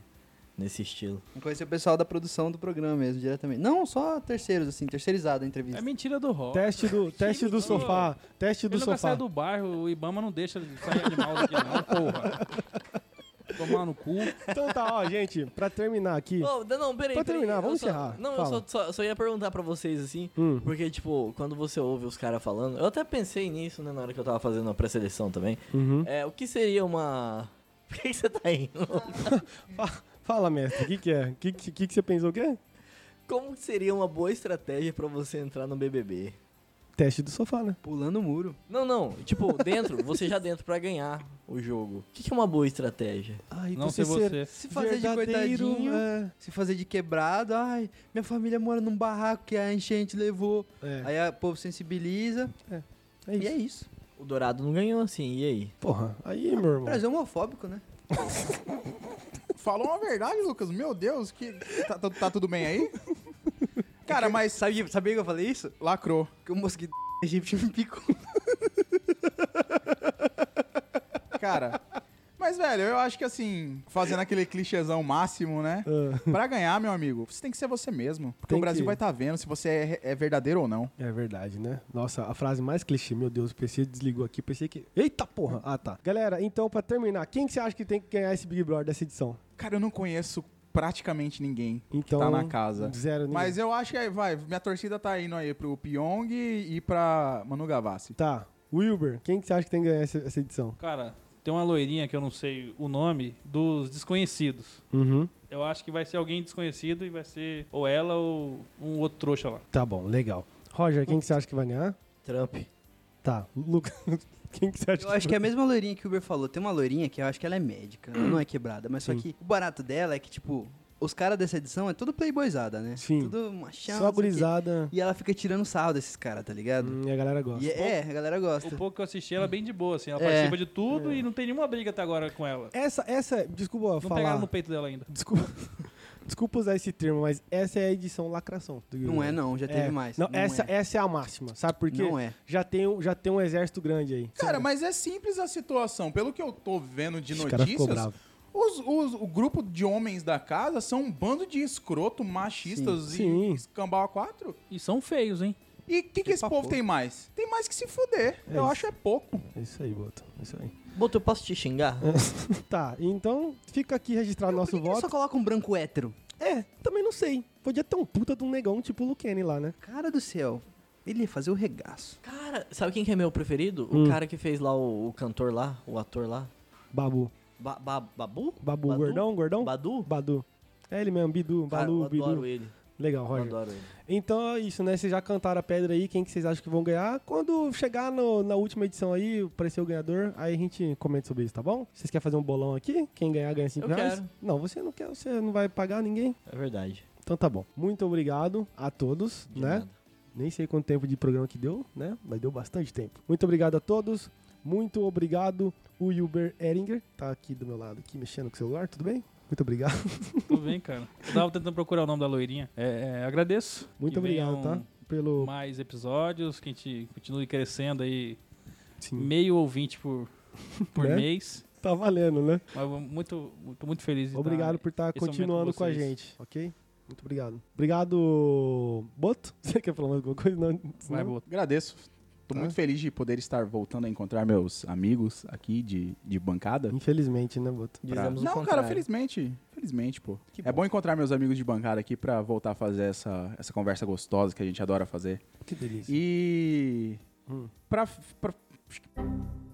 nesse estilo. Conhecer o pessoal da produção do programa mesmo, diretamente. Não, só terceiros, assim, terceirizado a É entrevista. mentira do Roger. Teste do, teste do sofá. Teste do Ele sofá. sai do bairro, o Ibama não deixa ele sair animal daqui não, porra. Tomar no cu. Então tá, ó, gente, pra terminar aqui. Oh, não, peraí. Pra peraí, terminar, eu vamos só- encerrar. Não, Fala. eu só, só, só ia perguntar pra vocês assim. Hum. Porque, tipo, quando você ouve os caras falando. Eu até pensei nisso, né, na hora que eu tava fazendo a pré-seleção também. Uhum. É, o que seria uma. Por que você tá indo? Fala, mestre, o que, que é? O que, que, que você pensou o quê? Como seria uma boa estratégia pra você entrar no BBB? Teste do sofá, né? Pulando o muro. Não, não. Tipo, dentro, você já dentro pra ganhar o jogo. O que, que é uma boa estratégia? Ai, Não ser você. Se fazer de verdadeiro, coitadinho, É, se fazer de quebrado. Ai, minha família mora num barraco que a enchente levou. é, Aí o povo sensibiliza. é E isso. é isso. O Dourado não ganhou assim, e aí? Porra, aí, meu irmão. Brasil é homofóbico, né? Falou uma verdade, Lucas. Meu Deus, que tá, tá- tá tudo bem aí? Cara, mas Sabia, sabia que eu falei isso? lacrou. Que o mosquito egípcio me picou. Cara, mas velho, eu acho que assim, fazendo aquele clichêzão máximo, né? Ah, Pra ganhar, meu amigo, você tem que ser você mesmo. Porque Tem o Brasil que- vai estar vendo se você é, é verdadeiro ou não. é verdade, né? Nossa, a frase mais clichê, meu Deus, o PC desligou aqui, pensei que... Eita porra! Ah, tá. Galera, então pra terminar, quem que você acha que tem que ganhar esse Big Brother dessa edição? Cara, eu não conheço praticamente ninguém Então, que tá na casa. Zero ninguém. Mas eu acho que vai, minha torcida tá indo aí pro Pyong e pra Manu Gavassi. Tá. Wilber, quem que você acha que tem que ganhar essa, essa edição? Cara, tem uma loirinha que eu não sei o nome dos desconhecidos. Uhum. Eu acho que vai ser alguém desconhecido e vai ser ou ela ou um outro trouxa lá. Tá bom, legal. Roger, quem que você acha que vai ganhar? Trump. Tá. Lucas, quem que você acha Eu acho que é a mesma loirinha que o Uber falou. Tem uma loirinha que eu acho que ela é médica, ela não é quebrada. Mas só Sim. que o barato dela é que, tipo, os caras dessa edição é tudo playboyzada, né? Sim. Tudo machão. Só não gurizada. E ela fica tirando sarro desses caras, tá ligado? Hum, e a galera gosta. E é, a galera gosta. O pouco que eu assisti, ela é bem de boa, assim. Ela É. participa de tudo e não tem nenhuma briga até agora com ela. Essa, essa, desculpa Não falar. pegaram no peito dela ainda. Desculpa, desculpa usar esse termo, mas essa é a edição lacração. do Não é, não, já teve É. mais. Não, essa, é. essa é a máxima, sabe por quê? Não é. Já tem, um- já tem um exército grande aí. Cara, mas é simples a situação. Pelo que eu tô vendo de Esse cara ficou notícias, bravo. Os, os- o grupo de homens da casa são um bando de escroto, machistas Sim. e escambau a quatro. E são feios, hein? E o que, que esse papo. povo tem mais? Tem mais que se fuder. É eu isso. acho é pouco. É isso aí, Boto. É isso aí. Boto, eu posso te xingar? Tá, então fica aqui registrado nosso Por que voto. só coloca um branco hétero? É, também não sei. Podia ter um puta de um negão tipo o Luquene lá, né? Cara do céu. Ele ia fazer o regaço. Cara, sabe quem que é meu preferido? Hum. O cara que fez lá o, o cantor lá, o ator lá. Babu. Ba, ba- babu? Babu, Badu? gordão, gordão? Badu? Badu. É ele mesmo, Bidu, Cara, Balu, eu adoro Bidu. ele. Legal, Eu Roger. adoro ele. Então é isso, né? Vocês já cantaram a pedra aí, quem que vocês acham que vão ganhar? Quando chegar no- na última edição aí, aparecer o ganhador, aí a gente comenta sobre isso, tá bom? Vocês querem fazer um bolão aqui? Quem ganhar ganha 5 Eu reais? quero. Não, você não quer, você não vai pagar ninguém. É verdade. Então tá bom. Muito obrigado a todos, De né? nada. Nem sei quanto tempo de programa que deu, né? Mas deu bastante tempo. Muito obrigado a todos. Muito obrigado, o Wilber Eringer. Tá aqui do meu lado, aqui mexendo com o celular, tudo bem? Muito obrigado. Tudo bem, cara. Eu tava tentando procurar o nome da loirinha. É, é, agradeço. Muito Que obrigado, tá? Pelo. Mais episódios, que a gente continue crescendo aí. Sim. Meio ouvinte por, por Né? mês. Tá valendo, né? Mas muito, muito, muito feliz Obrigado por estar esse momento continuando com com a gente, ok? Muito obrigado. Obrigado, Boto. Você quer falar mais alguma coisa? Não, Vai, não? Boto. Agradeço. Tô Tá. muito feliz de poder estar voltando a encontrar meus amigos aqui de, de bancada. Infelizmente, né, Boto? Pra- Dizemos o Não, cara, felizmente. Felizmente, pô. Que é bom encontrar meus amigos de bancada aqui pra voltar a fazer essa, essa conversa gostosa que a gente adora fazer. Que delícia. E. Hum. Pra, pra,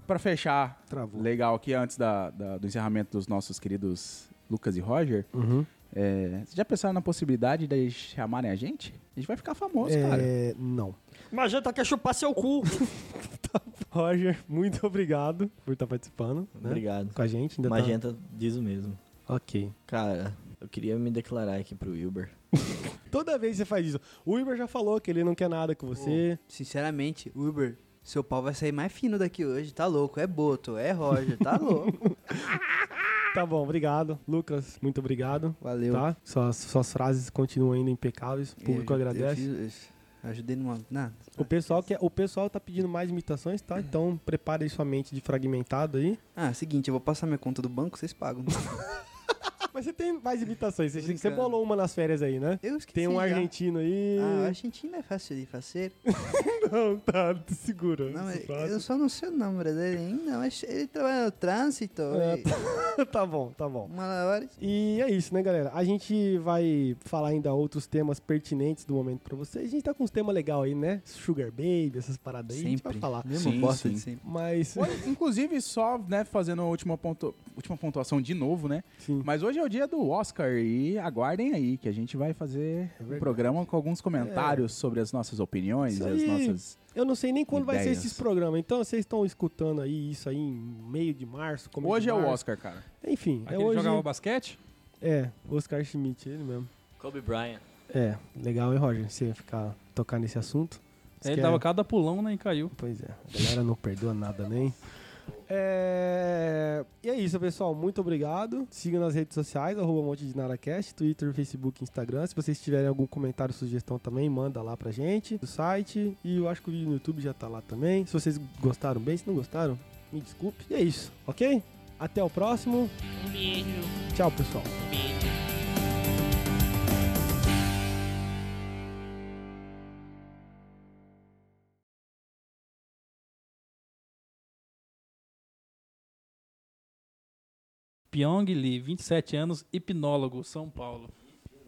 pra fechar, Travou. legal aqui, antes da, da- do encerramento dos nossos queridos Lucas e Roger, Uhum. É, vocês já pensaram na possibilidade de eles chamarem a gente? A gente vai ficar famoso, cara. É, não. Magenta quer chupar seu cu. Roger, muito obrigado por estar participando, né? Obrigado. Com a gente. Ainda tá- Magenta diz o mesmo. Ok. Cara, eu queria me declarar aqui pro Wilber. Toda vez que você faz isso. O Iber já falou que ele não quer nada com você. Sinceramente, Uber, seu pau vai sair mais fino daqui hoje. Tá louco. É Boto, é Roger, tá louco. Tá bom, obrigado. Lucas, muito obrigado. Valeu. Tá? Suas, suas frases continuam ainda impecáveis. O público Eu- eu agradece. fiz- eu ajudei numa. Nada. O pessoal, quer, o pessoal tá pedindo mais imitações, tá? Então prepare aí sua mente de fragmentado aí. Ah, seguinte, eu vou passar minha conta do banco, vocês pagam. Mas você tem mais imitações. Você, você bolou uma nas férias aí, né? Eu esqueci. Tem um já. argentino aí. Ah, o argentino é fácil de fazer. Não, tá, segura. Não, mas frase. eu só não sei o nome dele ainda, mas ele trabalha no trânsito. É, e tá bom, tá bom. Malabares. E é isso, né, galera? A gente vai falar ainda outros temas pertinentes do momento pra vocês. A gente tá com uns temas legais aí, né? Sugar Baby, essas paradas aí. A gente vai Sempre. falar. Mesma Sim, bosta sim. de sempre. Mas, Inclusive, só né, fazendo a última, pontu... última pontuação de novo, né? sim. Mas hoje é o dia do Oscar e aguardem aí que a gente vai fazer É um programa com alguns comentários sobre as nossas opiniões, as nossas. Eu não sei nem quando vai ser Ideias. esses programas. Então, vocês estão escutando aí isso aí em meio de março. Hoje de é o março. Oscar, cara. Enfim, é Aquele hoje. jogava basquete? É, Oscar Schmidt, ele mesmo. Kobe Bryant. É, legal, hein, Roger? Você ficar tocar nesse assunto. Ele dava cada pulão né, e caiu. Pois é, a galera não perdoa nada nem. É... E é isso, pessoal. Muito obrigado. Siga nas redes sociais, arroba Monte de NaraCast, Twitter, Facebook, Instagram. Se vocês tiverem algum comentário, sugestão também, manda lá pra gente, do site. E eu acho que o vídeo no YouTube já tá lá também. Se vocês gostaram bem, se não gostaram, me desculpe. E é isso, ok? Até o próximo. Um beijo, Tchau, pessoal. um beijo. Pyong Lee, 27 anos, hipnólogo, São Paulo.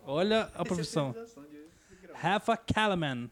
Olha a profissão. Rafa Kalaman.